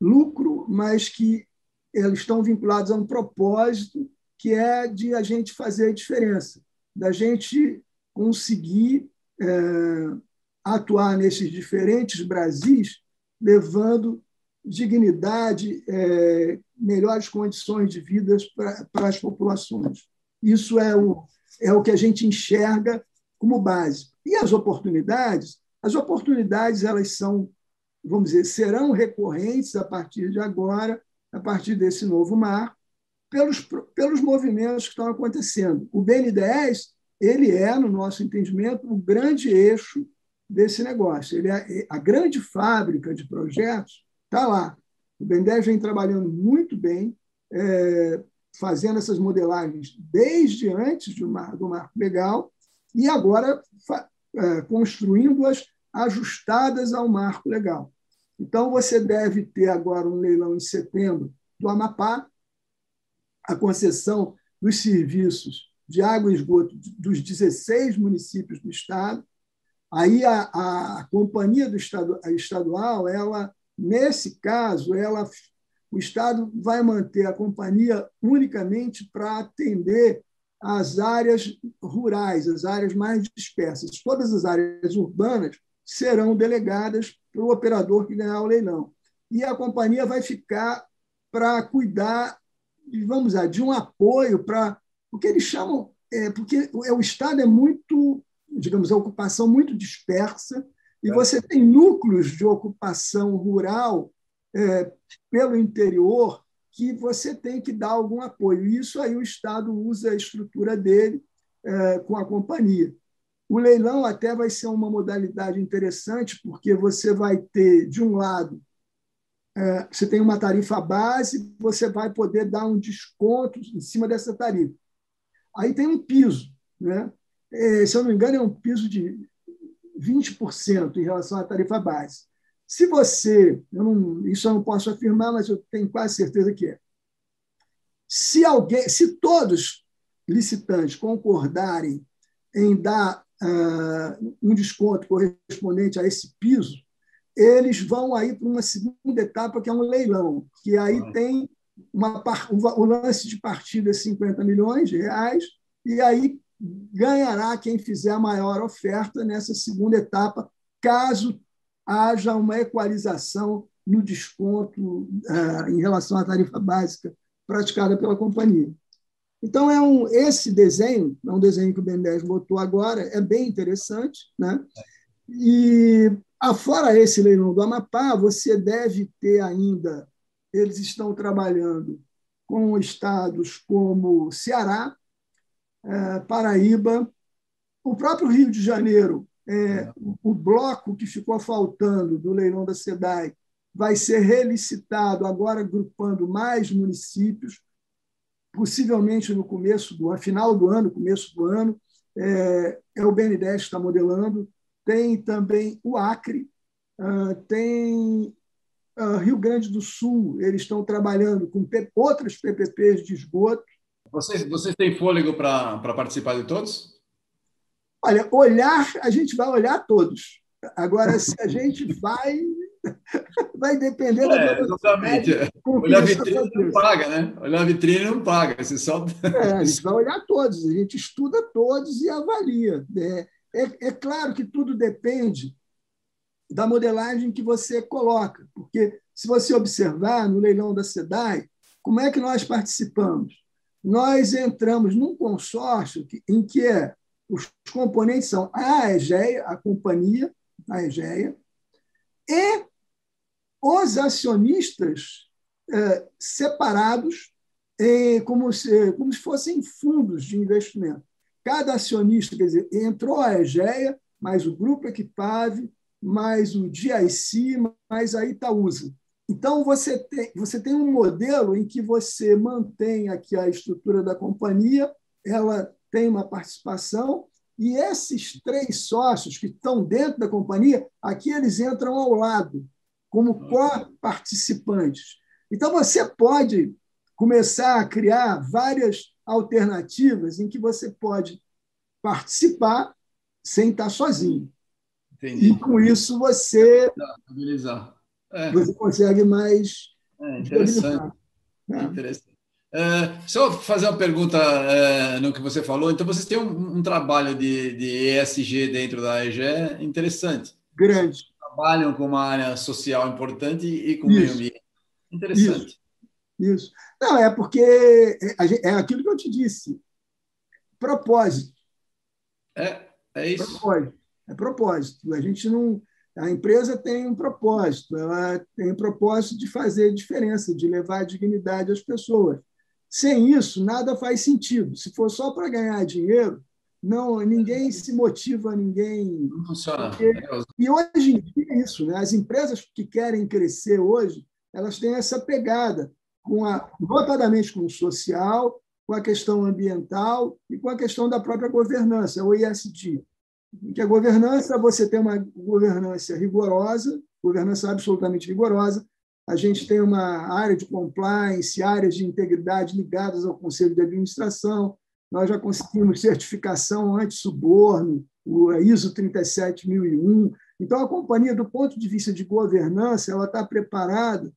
lucro, mas que eles estão vinculados a um propósito que é de a gente fazer a diferença, da gente conseguir é, atuar nesses diferentes Brasis, levando dignidade, é, melhores condições de vida para as populações. Isso é o, é o que a gente enxerga como base. E as oportunidades, as oportunidades elas são, vamos dizer, serão recorrentes a partir de agora, a partir desse novo mar, pelos, pelos movimentos que estão acontecendo. O BN10 ele é, no nosso entendimento, o grande eixo desse negócio. Ele é a grande fábrica de projetos está lá. O BN10 vem trabalhando muito bem, é, fazendo essas modelagens desde antes do, mar, do marco legal e agora é, construindo-as ajustadas ao marco legal. Então, você deve ter agora um leilão em setembro do Amapá, a concessão dos serviços de água e esgoto dos 16 municípios do estado. Aí a, a companhia do estado, estadual, ela nesse caso, ela o Estado vai manter a companhia unicamente para atender as áreas rurais, as áreas mais dispersas. Todas as áreas urbanas serão delegadas para o operador que ganhar o leilão. E a companhia vai ficar para cuidar, vamos dizer, de um apoio para o que eles chamam, é, porque o Estado é muito, digamos, a ocupação muito dispersa, e é. você tem núcleos de ocupação rural é, pelo interior que você tem que dar algum apoio. Isso aí o Estado usa a estrutura dele é, com a companhia. O leilão até vai ser uma modalidade interessante, porque você vai ter, de um lado, é, você tem uma tarifa base, você vai poder dar um desconto em cima dessa tarifa. Aí tem um piso, né? É, se eu não me engano, é um piso de 20% em relação à tarifa base. Se você, eu não, isso eu não posso afirmar, mas eu tenho quase certeza que é. Se alguém, se todos licitantes concordarem em dar uh, um desconto correspondente a esse piso, eles vão aí para uma segunda etapa, que é um leilão, que aí ah. tem uma, o lance de partida é 50 milhões de reais, e aí ganhará quem fizer a maior oferta nessa segunda etapa, caso haja uma equalização no desconto uh, em relação à tarifa básica praticada pela companhia. Então, é um, esse desenho, é um desenho que o BNDES botou agora, é bem interessante. Né? E, afora esse leilão do Amapá, você deve ter ainda, eles estão trabalhando com estados como Ceará, Paraíba, o próprio Rio de Janeiro, é, é, o bloco que ficou faltando do leilão da SEDAI vai ser relicitado, agora agrupando mais municípios, possivelmente no começo do final do ano, começo do ano. É, é o BNDES que está modelando. Tem também o Acre, uh, tem uh, Rio Grande do Sul, eles estão trabalhando com outras PPPs de esgoto. Vocês, vocês têm fôlego para participar de todos? Olha, olhar, a gente vai olhar todos. Agora, se a gente vai, vai depender é, da Exatamente. Olhar a vitrine não paga, né? Olhar a vitrine não paga. Você só... é, a gente vai olhar todos, a gente estuda todos e avalia. É, é, é claro que tudo depende da modelagem que você coloca, porque se você observar no leilão da SEDAI, como é que nós participamos? Nós entramos num consórcio em que é os componentes são a EGEA, a companhia, a EGEA, e os acionistas é, separados como, se, como se fossem fundos de investimento. Cada acionista, quer dizer, entrou a EGEA, mais o Grupo Equipave, mais o GIC, mais a Itaúsa. Então, você tem, você tem um modelo em que você mantém aqui a estrutura da companhia, ela tem uma participação, e esses três sócios que estão dentro da companhia, aqui eles entram ao lado, como co-participantes. Então, você pode começar a criar várias alternativas em que você pode participar sem estar sozinho. Entendi. E com isso você, é. você consegue mais. É interessante. É. interessante. É, só fazer uma pergunta é, no que você falou. Então, vocês têm um, um trabalho de, de, ESG dentro da EGE interessante. Grande. Vocês trabalham com uma área social importante e com o meio ambiente. Interessante. Isso. Isso. Não, é porque é, é aquilo que eu te disse. Propósito. É, é isso. Propósito. É propósito. A gente não. A empresa tem um propósito, ela tem um propósito de fazer diferença, de levar dignidade às pessoas. Sem isso, nada faz sentido. Se for só para ganhar dinheiro, não, ninguém se motiva, ninguém. Não funciona. Porque... E hoje em dia é isso, né? As empresas que querem crescer hoje, elas têm essa pegada, com a, notadamente com o social, com a questão ambiental e com a questão da própria governança, o ISD. Que a governança, você tem uma governança rigorosa, governança absolutamente rigorosa, a gente tem uma área de compliance, áreas de integridade ligadas ao Conselho de Administração, nós já conseguimos certificação anti-suborno, o ISO 37001. Então, a companhia, do ponto de vista de governança, ela está preparada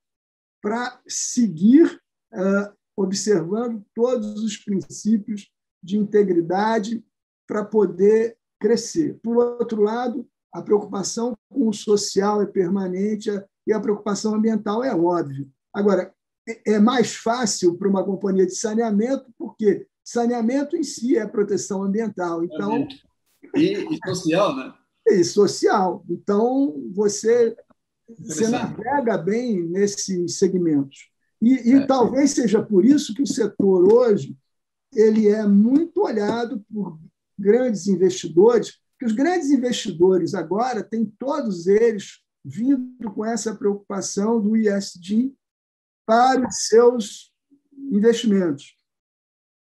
para seguir uh, observando todos os princípios de integridade para poder crescer. Por outro lado, a preocupação com o social é permanente e a preocupação ambiental é óbvia. Agora, é, é mais fácil para uma companhia de saneamento, porque saneamento em si é proteção ambiental. Então, e, e social, né? E social. Então, você, você navega bem nesses segmentos. E, e é. talvez seja por isso que o setor hoje ele é muito olhado por grandes investidores, que os grandes investidores agora têm todos eles vindo com essa preocupação do ISD para os seus investimentos.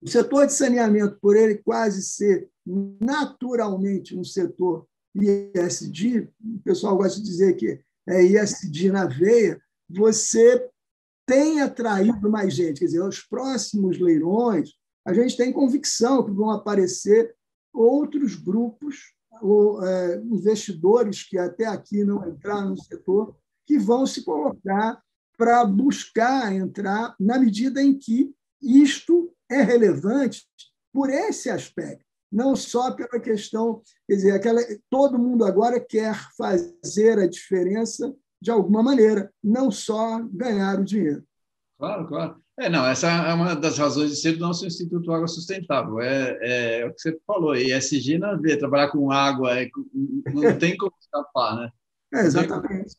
O setor de saneamento, por ele quase ser naturalmente um setor ISD, o pessoal gosta de dizer que é ISD na veia, você tem atraído mais gente. Quer dizer, os próximos leilões, a gente tem convicção que vão aparecer outros grupos ou é, investidores que até aqui não entraram no setor, que vão se colocar para buscar entrar na medida em que isto é relevante por esse aspecto, não só pela questão, quer dizer, aquela, todo mundo agora quer fazer a diferença de alguma maneira, não só ganhar o dinheiro. Claro, claro. É, não, essa é uma das razões de ser do nosso Instituto Água Sustentável. É, é, é o que você falou, ESG na ver, trabalhar com água, é, não tem como escapar, né? É, exatamente.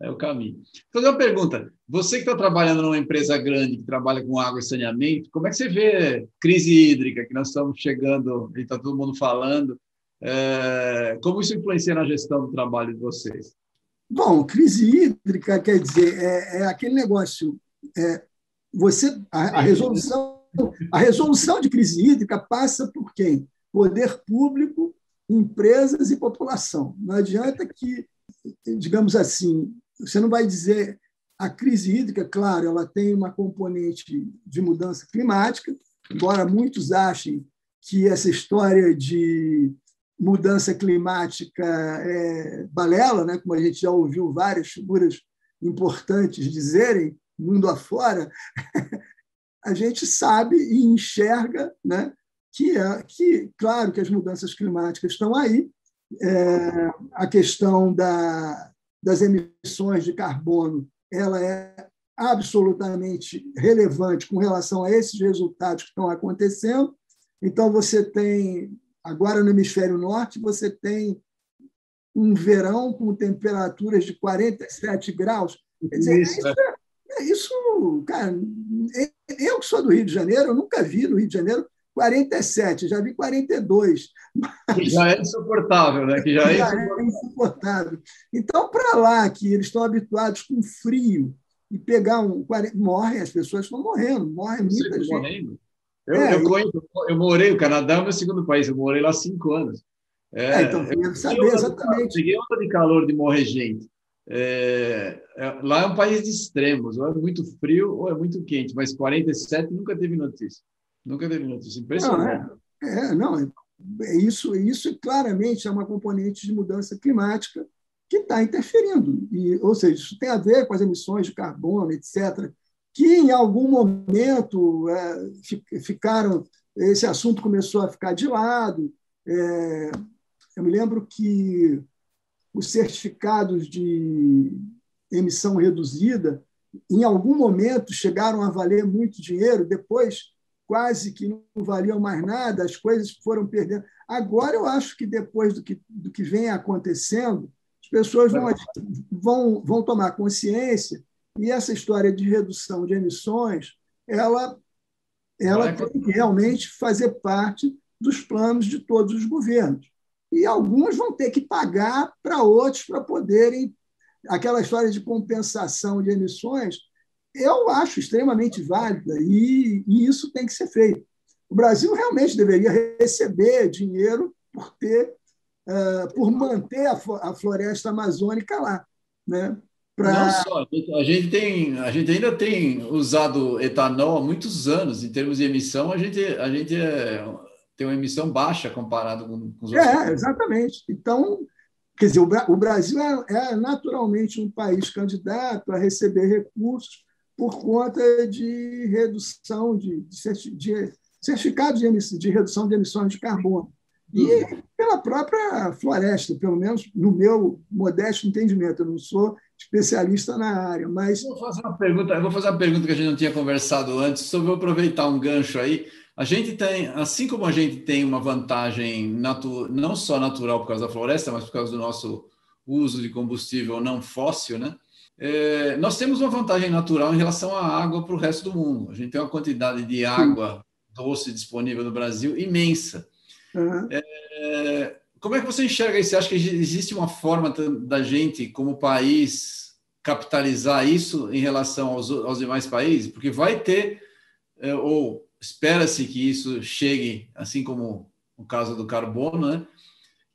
É o caminho. Vou fazer uma pergunta. Você que está trabalhando numa empresa grande que trabalha com água e saneamento, como é que você vê crise hídrica, que nós estamos chegando e está todo mundo falando? É, como isso influencia na gestão do trabalho de vocês? Bom, crise hídrica quer dizer é, é aquele negócio. É, você a, a, resolução a resolução de crise hídrica passa por quem? Poder público, empresas e população. Não adianta que, digamos assim, você não vai dizer a crise hídrica, claro, ela tem uma componente de mudança climática, embora muitos achem que essa história de mudança climática é balela, né? como a gente já ouviu várias figuras importantes dizerem, mundo afora, a gente sabe e enxerga né, que, é, que, claro, que as mudanças climáticas estão aí, é, a questão da, das emissões de carbono ela é absolutamente relevante com relação a esses resultados que estão acontecendo. Então, você tem, agora no hemisfério norte, você tem um verão com temperaturas de 47 graus. Quer dizer, isso, é, é, isso, cara, eu que sou do Rio de Janeiro, eu nunca vi no Rio de Janeiro 47, já vi 42. Que já é insuportável, né? Que já, é, já é insuportável. Então, para lá, que eles estão habituados com frio, e pegar um. Morrem, as pessoas estão morrendo, morre muita gente. Morrendo. Eu, é, eu, conheço, eu morei, o Canadá é o meu segundo país, eu morei lá cinco anos. É, é então, eu saber exatamente. Peguei onda de calor de morrer gente. É, é, lá é um país de extremos, ou é muito frio ou é muito quente, mas 47 nunca teve notícia. Nunca teve notícia. Impressionante. Não, é, é, não, é, isso, isso claramente é uma componente de mudança climática que está interferindo. E, ou seja, isso tem a ver com as emissões de carbono, etc., que em algum momento é, ficaram. Esse assunto começou a ficar de lado. É, eu me lembro que os certificados de emissão reduzida, em algum momento, chegaram a valer muito dinheiro, depois quase que não valiam mais nada, as coisas foram perdendo. Agora, eu acho que depois do que, do que vem acontecendo, as pessoas vão, vão, vão tomar consciência e essa história de redução de emissões, ela, ela tem que realmente fazer parte dos planos de todos os governos. E alguns vão ter que pagar para outros para poderem. Aquela história de compensação de emissões, eu acho extremamente válida e, e isso tem que ser feito. O Brasil realmente deveria receber dinheiro por ter uh, por manter a, a, floresta amazônica lá. Né? Pra... Não só, a gente, tem, a gente ainda tem usado etanol há muitos anos, em termos de emissão, a gente, a gente é, tem uma emissão baixa comparado com, com os outros. É, exatamente. Então, quer dizer, o, Brasil é, é naturalmente um país candidato a receber recursos por conta de redução de, de, de certificados de, de redução de emissões de carbono e pela própria floresta, pelo menos no meu modesto entendimento. Eu não sou especialista na área, mas. Vou fazer uma pergunta, vou fazer uma pergunta que a gente não tinha conversado antes, só vou aproveitar um gancho aí. A gente tem, assim como a gente tem uma vantagem natu, não só natural por causa da floresta, mas por causa do nosso uso de combustível não fóssil, né? É, nós temos uma vantagem natural em relação à água para o resto do mundo. A gente tem uma quantidade de água doce disponível no Brasil imensa. Uhum. É, como é que você enxerga isso? Você acha que existe uma forma da gente, como país, capitalizar isso em relação aos, aos demais países? Porque vai ter, é, ou espera-se que isso chegue, assim como o caso do carbono, né?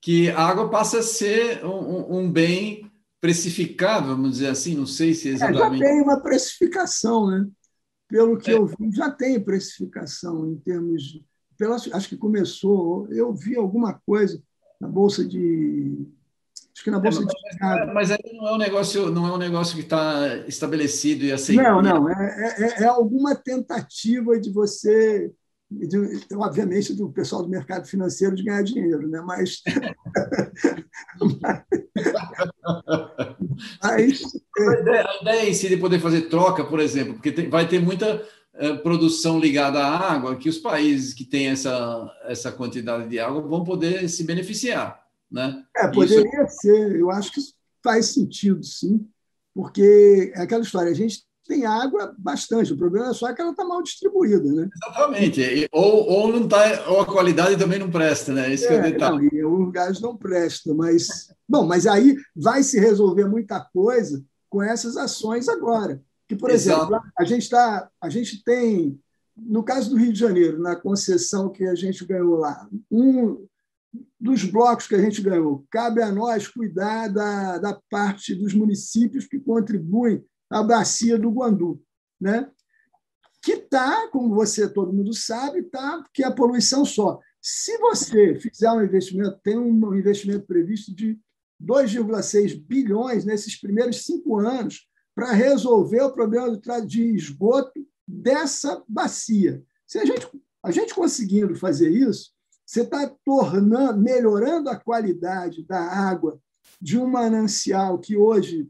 que a água passa a ser um, um bem precificado, vamos dizer assim, não sei se exatamente. É, já tem uma precificação, né? Pelo que é. eu vi, já tem precificação em termos de pela, acho que começou, eu vi alguma coisa na bolsa de acho que na bolsa é, de mas, mas aí não é um negócio não é um negócio que está estabelecido e aceito. Não, não, é, é, é alguma tentativa de você de, obviamente do pessoal do mercado financeiro de ganhar dinheiro, né? Mas, mas a, ideia, a ideia em si de poder fazer troca, por exemplo, porque tem, vai ter muita é, produção ligada à água, que os países que têm essa, essa quantidade de água vão poder se beneficiar. Né? É, poderia Isso... ser, eu acho que faz sentido, sim, porque é aquela história, a gente tem água bastante, o problema é só que ela está mal distribuída. Né? Exatamente, ou, ou, não tá, ou a qualidade também não presta, né? Esse é, é o detalhe. Não, o gás não presta, mas. Bom, mas aí vai se resolver muita coisa com essas ações agora. Que, por Exato. exemplo, a gente, tá, a gente tem, no caso do Rio de Janeiro, na concessão que a gente ganhou lá, um dos blocos que a gente ganhou, cabe a nós cuidar da, da parte dos municípios que contribuem à bacia do Guandu, né? que está, como você todo mundo sabe, tá, que é a poluição só. Se você fizer um investimento, tem um investimento previsto de 2,6 bilhões nesses primeiros cinco anos para resolver o problema de esgoto dessa bacia. Se a gente, a gente conseguindo fazer isso, você está tornando, melhorando a qualidade da água de um manancial que hoje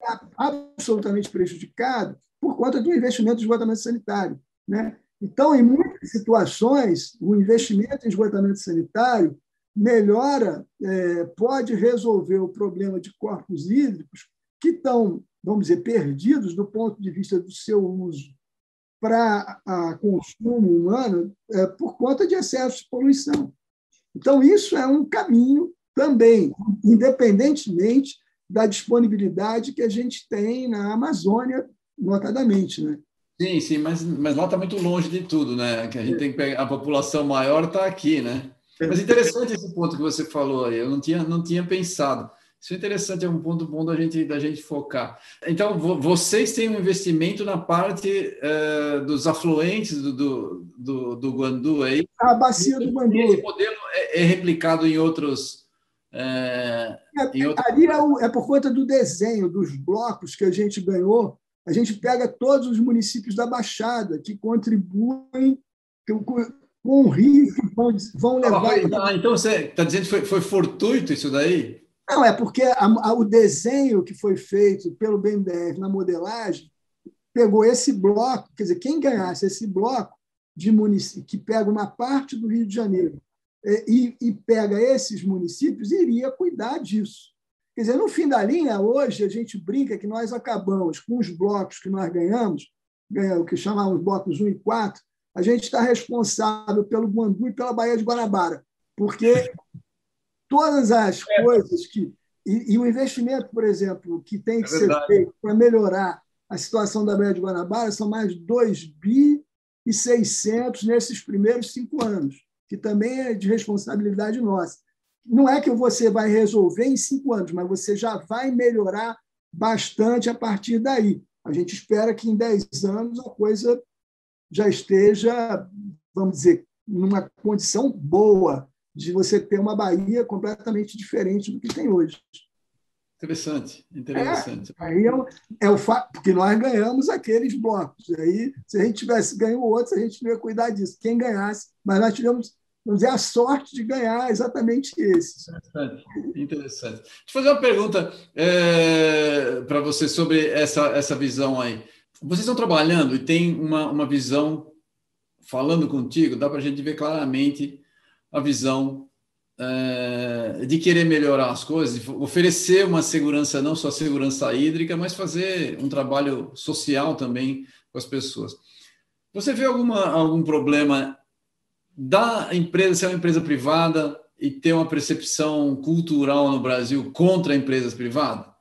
está absolutamente prejudicado por conta do investimento em esgotamento sanitário. Né? Então, em muitas situações, o investimento em esgotamento sanitário melhora, é, pode resolver o problema de corpos hídricos que estão vamos dizer, perdidos do ponto de vista do seu uso para consumo humano é, por conta de excesso de poluição. Então, isso é um caminho também, independentemente da disponibilidade que a gente tem na Amazônia, notadamente. Né? Sim, sim, mas, mas lá está muito longe de tudo, né? Que a gente tem que pegar, a população maior está aqui, né? Mas interessante esse ponto que você falou aí, eu não tinha, não tinha pensado. Isso é interessante, é um ponto bom da gente, da gente focar. Então, vocês têm um investimento na parte uh, dos afluentes do, do, do, do Guandu aí? A bacia do Guandu. Esse modelo é, é replicado em outros. É, é, em outros... Ali é, é por conta do desenho, dos blocos que a gente ganhou. A gente pega todos os municípios da Baixada que contribuem com, com o rio que vão, vão levar. Ah, então você está dizendo que foi, foi fortuito isso daí? Não, é porque a, a, o desenho que foi feito pelo BNDES na modelagem pegou esse bloco, quer dizer, quem ganhasse esse bloco de município, que pega uma parte do Rio de Janeiro é, e, e pega esses municípios, iria cuidar disso. Quer dizer, no fim da linha, hoje, a gente brinca que nós acabamos com os blocos que nós ganhamos, o que chamamos blocos 1 e 4, a gente está responsável pelo Guandu e pela Baía de Guanabara, porque todas as é. coisas que. E, e, o investimento, por exemplo, que tem que é ser feito para melhorar a situação da Baía de Guanabara são mais 2 bi e 600 nesses primeiros cinco anos, que também é de responsabilidade nossa. Não é que você vai resolver em cinco anos, mas você já vai melhorar bastante a partir daí. A gente espera que em 10 anos a coisa já esteja, vamos dizer, numa condição boa de você ter uma Bahia completamente diferente do que tem hoje. Interessante, interessante. É, aí é o, é o fato, porque nós ganhamos aqueles blocos. Aí, se a gente tivesse ganho outros, a gente não ia cuidar disso. Quem ganhasse, mas nós tivemos, vamos dizer, a sorte de ganhar exatamente esses. Interessante. interessante. Deixa eu fazer uma pergunta é, para você sobre essa, essa visão aí. Vocês estão trabalhando e tem uma, uma visão falando contigo, dá para a gente ver claramente a visão é, de querer melhorar as coisas, oferecer uma segurança, não só segurança hídrica, mas fazer um trabalho social também com as pessoas. Você vê alguma, algum problema da empresa ser uma empresa privada e ter uma percepção cultural no Brasil contra empresas privadas?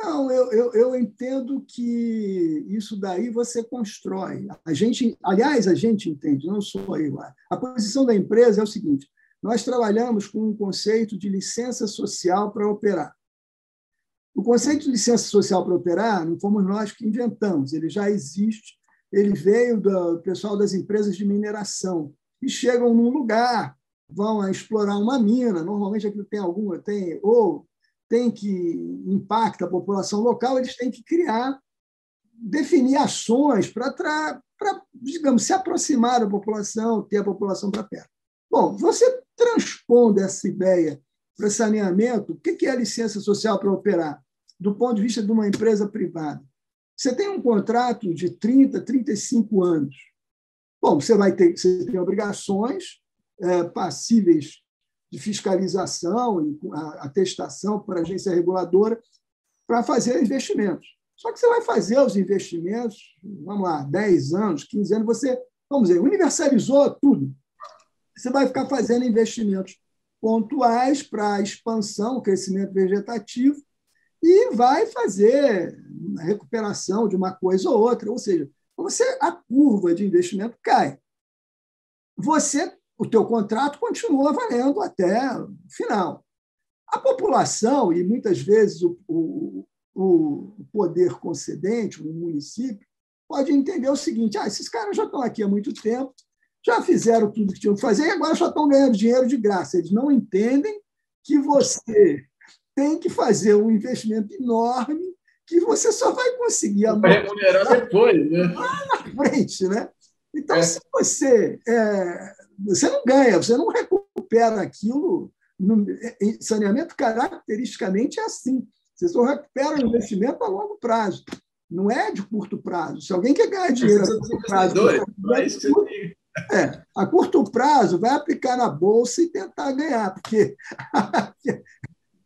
Não, eu, eu, eu, entendo que isso daí você constrói. A gente, aliás, a gente entende, não sou eu. A posição da empresa é o seguinte: nós trabalhamos com um conceito de licença social para operar. O conceito de licença social para operar não fomos nós que inventamos, ele já existe, ele veio do pessoal das empresas de mineração, que chegam num lugar, vão explorar uma mina, normalmente aquilo tem alguma, tem ou tem que impacta a população local, eles têm que criar, definir ações para, digamos, se aproximar da população, ter a população para perto. Bom, você transpondo essa ideia para saneamento, o que é a licença social para operar? Do ponto de vista de uma empresa privada. Você tem um contrato de 30, 35 anos. Bom, você vai ter, você tem obrigações é, passíveis de fiscalização e atestação por agência reguladora para fazer investimentos. Só que você vai fazer os investimentos, vamos lá, 10 anos, 15 anos, você, vamos dizer, universalizou tudo. Você vai ficar fazendo investimentos pontuais para expansão, crescimento vegetativo, e vai fazer a recuperação de uma coisa ou outra. Ou seja, você, a curva de investimento cai. Você o teu contrato continua valendo até o final. A população, e muitas vezes o, o, o poder concedente, o município, pode entender o seguinte: ah, esses caras já estão aqui há muito tempo, já fizeram tudo que tinham que fazer e agora só estão ganhando dinheiro de graça. Eles não entendem que você tem que fazer um investimento enorme que você só vai conseguir remunerar depois, né? lá na frente, né? Então, é. se você é, você não ganha, você não recupera aquilo. No, saneamento, caracteristicamente, é assim. Você só recupera o investimento a longo prazo. Não é de curto prazo. Se alguém quer ganhar dinheiro a curto prazo, é, a curto prazo vai aplicar na bolsa e tentar ganhar, porque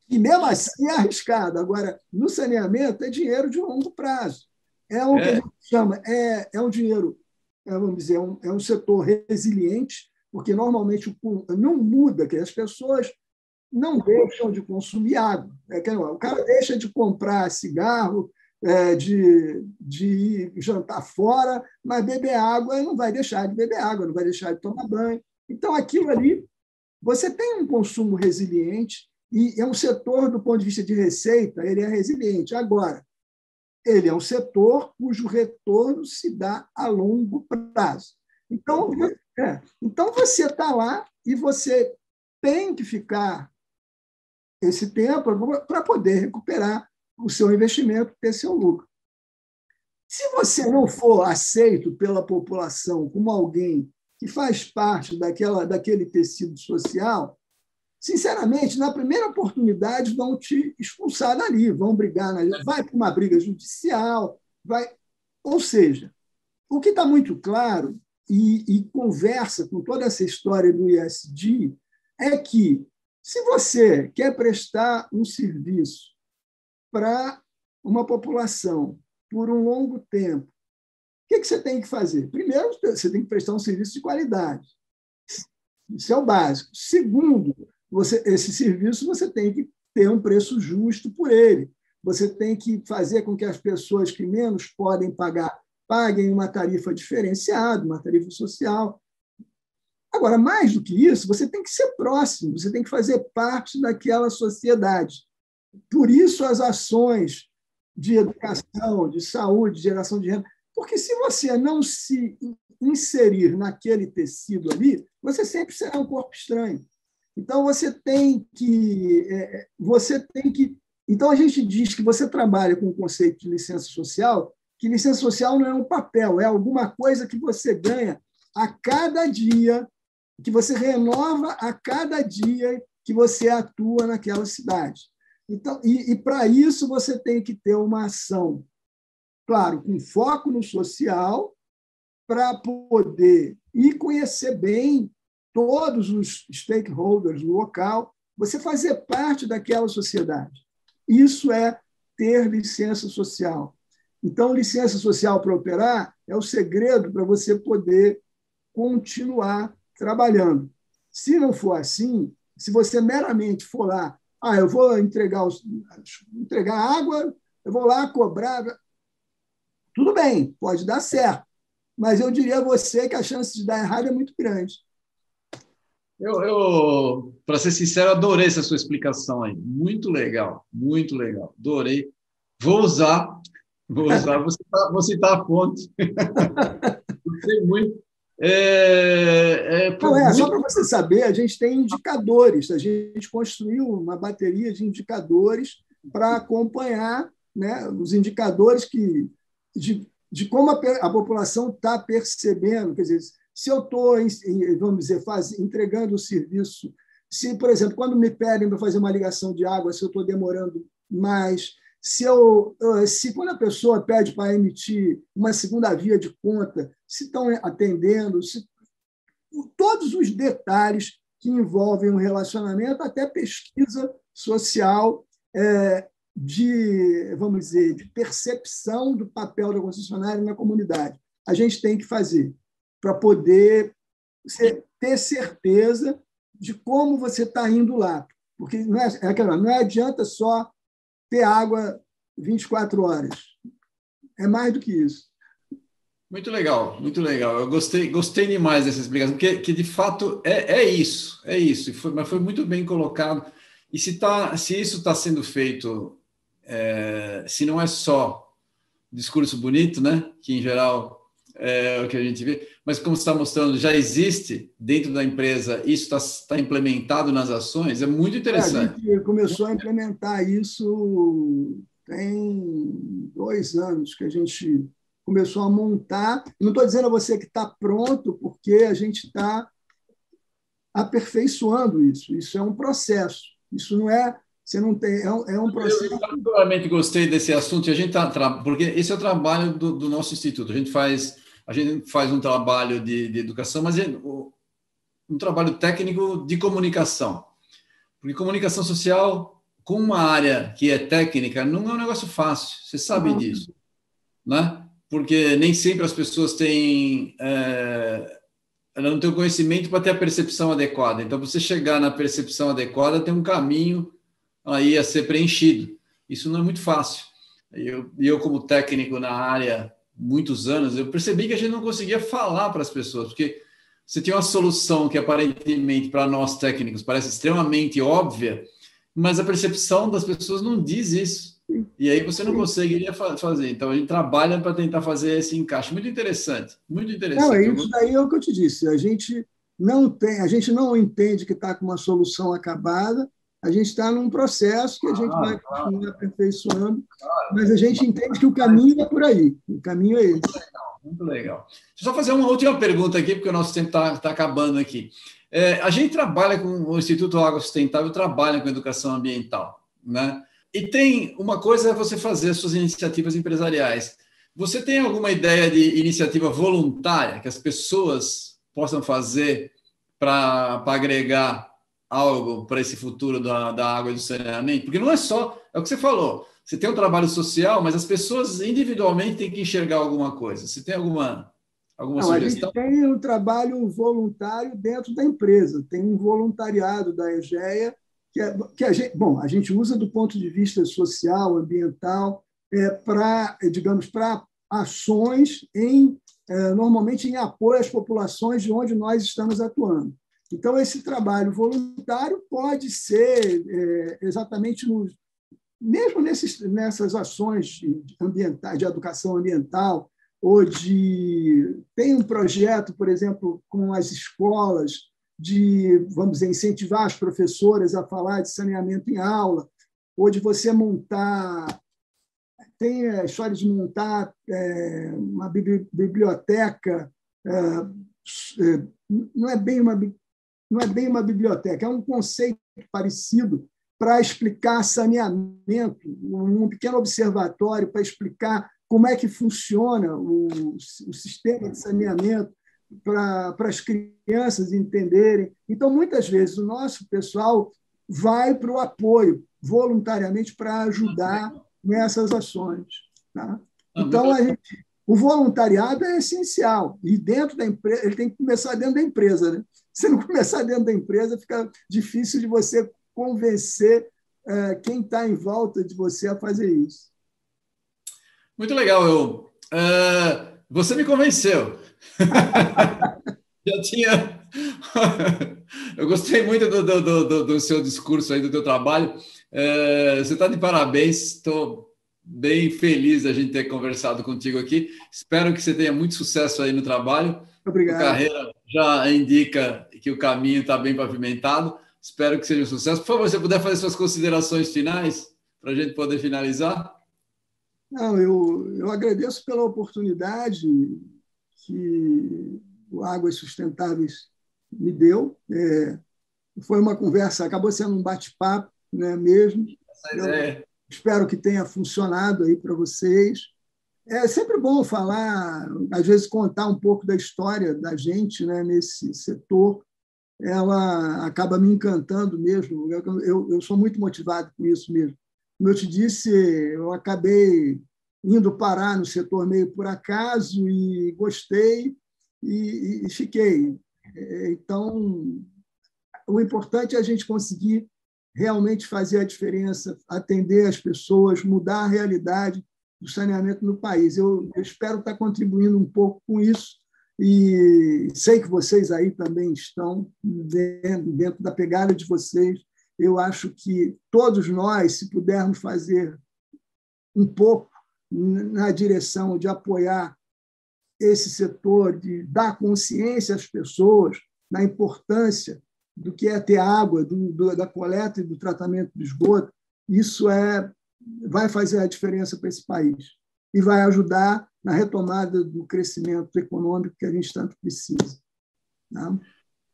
e mesmo assim é arriscado. Agora, no saneamento é dinheiro de longo prazo. É o é. que a gente chama, é, é um dinheiro é, vamos dizer, é um, é um setor resiliente, porque normalmente não muda, que as pessoas não deixam de consumir água. É que, o cara deixa de comprar cigarro, é, de, de jantar fora, mas beber água não vai deixar de beber água, não vai deixar de tomar banho. Então, aquilo ali, você tem um consumo resiliente e é um setor, do ponto de vista de receita, ele é resiliente. Agora, ele é um setor cujo retorno se dá a longo prazo. Então, é, então você está lá e você tem que ficar esse tempo para poder recuperar o seu investimento, ter seu lucro. Se você não for aceito pela população como alguém que faz parte daquela, daquele tecido social, sinceramente, na primeira oportunidade vão te expulsar dali, vão brigar, na, vai para uma briga judicial, vai. Ou seja, o que está muito claro e, e conversa com toda essa história do ISD é que se você quer prestar um serviço para uma população por um longo tempo, o que, você tem que fazer? Primeiro, você tem que prestar um serviço de qualidade. Isso é o básico. Segundo, você, esse serviço você tem que ter um preço justo por ele. Você tem que fazer com que as pessoas que menos podem pagar paguem uma tarifa diferenciada, uma tarifa social. Agora, mais do que isso, você tem que ser próximo, você tem que fazer parte daquela sociedade. Por isso, as ações de educação, de saúde, de geração de renda. Porque se você não se inserir naquele tecido ali, você sempre será um corpo estranho. Então você tem que é, você tem que então a gente diz que você trabalha com o conceito de licença social, que licença social não é um papel, é alguma coisa que você ganha a cada dia que você renova a cada dia que você atua naquela cidade. Então, e, e para isso você tem que ter uma ação, claro, com foco no social, para poder e conhecer bem todos os stakeholders do local, você fazer parte daquela sociedade. Isso é ter licença social. Então, licença social para operar é o segredo para você poder continuar trabalhando. Se não for assim, se você meramente for lá, ah, eu vou entregar, os, entregar água, eu vou lá cobrar. Tudo bem, pode dar certo, mas eu diria a você que a chance de dar errado é muito grande. Eu, eu para ser sincero, adorei essa sua explicação aí. Muito legal, muito legal. Adorei. Vou usar, vou usar, vou citar, vou citar a fonte. Gostei muito. É, é, Não, é, só para você saber, a gente tem indicadores, a gente construiu uma bateria de indicadores para acompanhar né, os indicadores que, de, de como a, a população está percebendo. Quer dizer, se eu estou, vamos dizer, faz, entregando o serviço, se, por exemplo, quando me pedem para fazer uma ligação de água, se eu estou demorando mais, se, eu, se quando a pessoa pede para emitir uma segunda via de conta, se estão atendendo, se, todos os detalhes que envolvem um relacionamento, até pesquisa social é, de, vamos dizer, de percepção do papel da concessionária na comunidade. A gente tem que fazer para poder ter certeza de como você está indo lá. Porque não, é, é não adianta só ter água 24 horas. É mais do que isso. Muito legal, muito legal. Eu gostei, gostei demais dessa explicação, porque que de fato é, é isso, é isso. Foi, mas foi muito bem colocado. E se, tá, se isso está sendo feito, é, se não é só discurso bonito, né? Que em geral é o que a gente vê, mas como você está mostrando, já existe dentro da empresa, isso está tá implementado nas ações, é muito interessante. É, a gente começou a implementar isso tem dois anos que a gente começou a montar. Não estou dizendo a você que está pronto, porque a gente está aperfeiçoando isso. Isso é um processo. Isso não é você não tem é um, é um processo. Eu particularmente gostei desse assunto. A gente tá, porque esse é o trabalho do, do nosso instituto. A gente faz a gente faz um trabalho de, de educação, mas é um trabalho técnico de comunicação. Porque comunicação social, com uma área que é técnica, não é um negócio fácil, você sabe uhum. disso. Né? porque nem sempre as pessoas têm. É, ela não tem o conhecimento para ter a percepção adequada. Então, você chegar na percepção adequada, tem um caminho aí a ser preenchido. Isso não é muito fácil. E eu, eu, como técnico na área, muitos anos, eu percebi que a gente não conseguia falar para as pessoas, porque você tinha uma solução que aparentemente para nós técnicos parece extremamente óbvia, mas a percepção das pessoas não diz isso. E aí você não conseguiria fazer. Então a gente trabalha para tentar fazer esse encaixe. Muito interessante, muito interessante. Não, isso daí é o que eu te disse. A gente não tem, a gente não entende que está com uma solução acabada. A gente está num processo que a gente vai continuar aperfeiçoando, mas a gente entende que o caminho é por aí. O caminho é esse. Muito legal. Muito legal. Deixa eu só fazer uma última pergunta aqui, porque o nosso tempo está tá acabando aqui. É, a gente trabalha com o Instituto Água Sustentável, trabalha com educação ambiental, né? E tem uma coisa é você fazer suas iniciativas empresariais. Você tem alguma ideia de iniciativa voluntária que as pessoas possam fazer para agregar algo para esse futuro da, da água e do saneamento? Porque não é só, é o que você falou, você tem um trabalho social, mas as pessoas individualmente têm que enxergar alguma coisa. Você tem alguma, alguma não, sugestão? A gente tem um trabalho voluntário dentro da empresa, tem um voluntariado da EGEA que, é, que a gente, bom, a gente usa do ponto de vista social, ambiental, é, para, digamos, para ações em é, normalmente em apoio às populações de onde nós estamos atuando. Então, esse trabalho voluntário pode ser é, exatamente no, mesmo nesses, nessas ações ambientais, de educação ambiental, ou de. Tem um projeto, por exemplo, com as escolas, de, vamos dizer, incentivar as professoras a falar de saneamento em aula, ou de você montar. Tem a história de montar é, uma biblioteca, é, é, não é bem uma não é bem uma biblioteca, é um conceito parecido para explicar saneamento, um pequeno observatório para explicar como é que funciona o, o sistema de saneamento, para, para as crianças entenderem. Então, muitas vezes, o nosso pessoal vai para o apoio, voluntariamente, para ajudar nessas ações. Tá? Então, a gente, o voluntariado é essencial. E dentro da empresa, ele tem que começar dentro da empresa. Né? Se não começar dentro da empresa, fica difícil de você convencer é, quem está em volta de você a fazer isso. Muito legal, eu. Uh, você me convenceu. Já tinha. eu gostei muito do, do, do, do, seu discurso aí, do teu trabalho. É, você está de parabéns. Estou bem feliz da gente ter conversado contigo aqui. Espero que você tenha muito sucesso aí no trabalho. Obrigado. Carreira já indica que o caminho está bem pavimentado. Espero que seja um sucesso. Por favor, se você puder fazer suas considerações finais para a gente poder finalizar. Não, eu, eu agradeço pela oportunidade que o Águas Sustentáveis me deu. É, foi uma conversa, acabou sendo um bate-papo né, mesmo. espero que tenha funcionado aí para vocês. É sempre bom falar, às vezes contar um pouco da história da gente né, nesse setor, ela acaba me encantando mesmo. Eu, eu, sou muito motivado com isso mesmo. Como eu te disse, eu acabei indo parar no setor meio por acaso e gostei e, e fiquei. Então, o importante é a gente conseguir realmente fazer a diferença, atender as pessoas, mudar a realidade do saneamento no país. Eu, eu espero estar contribuindo um pouco com isso e sei que vocês aí também estão dentro, dentro da pegada de vocês. Eu acho que todos nós, se pudermos fazer um pouco na direção de apoiar esse setor, de dar consciência às pessoas na importância do que é ter água, do, do, da coleta e do tratamento do esgoto, isso é, vai fazer a diferença para esse país e vai ajudar na retomada do crescimento econômico que a gente tanto precisa. Tá?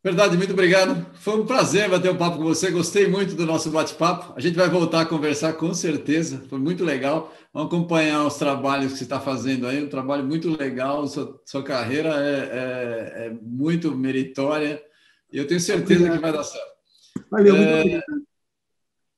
Verdade, muito obrigado. Foi um prazer bater um papo com você. Gostei muito do nosso bate-papo. A gente vai voltar a conversar com certeza. Foi muito legal. Vamos acompanhar os trabalhos que você está fazendo aí. Um trabalho muito legal. Sua, sua carreira é, é, é, muito meritória e eu tenho certeza obrigado. que vai dar certo. Valeu, muito é... obrigado.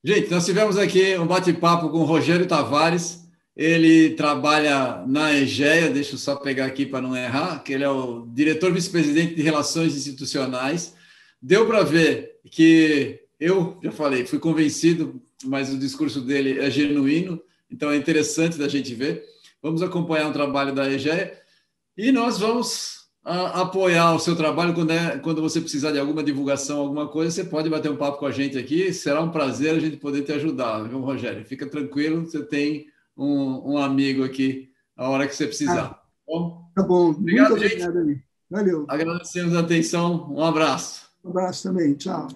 Gente, nós tivemos aqui um bate-papo com o Rogério Tavares ele trabalha na EGEA, deixa eu só pegar aqui para não errar, que ele é o diretor vice-presidente de Relações Institucionais. Deu para ver que eu já falei, fui convencido, mas o discurso dele é genuíno, então é interessante da gente ver. Vamos acompanhar o trabalho da EGEA e nós vamos a, apoiar o seu trabalho quando, é, quando você precisar de alguma divulgação, alguma coisa, você pode bater um papo com a gente aqui. Será um prazer a gente poder te ajudar, viu, Rogério? Fica tranquilo, você tem um, um amigo aqui a hora que você precisar. Ah, bom? Tá bom. Obrigado, Muito obrigado, gente. Valeu. Agradecemos a atenção. Um abraço. Um abraço também. Tchau.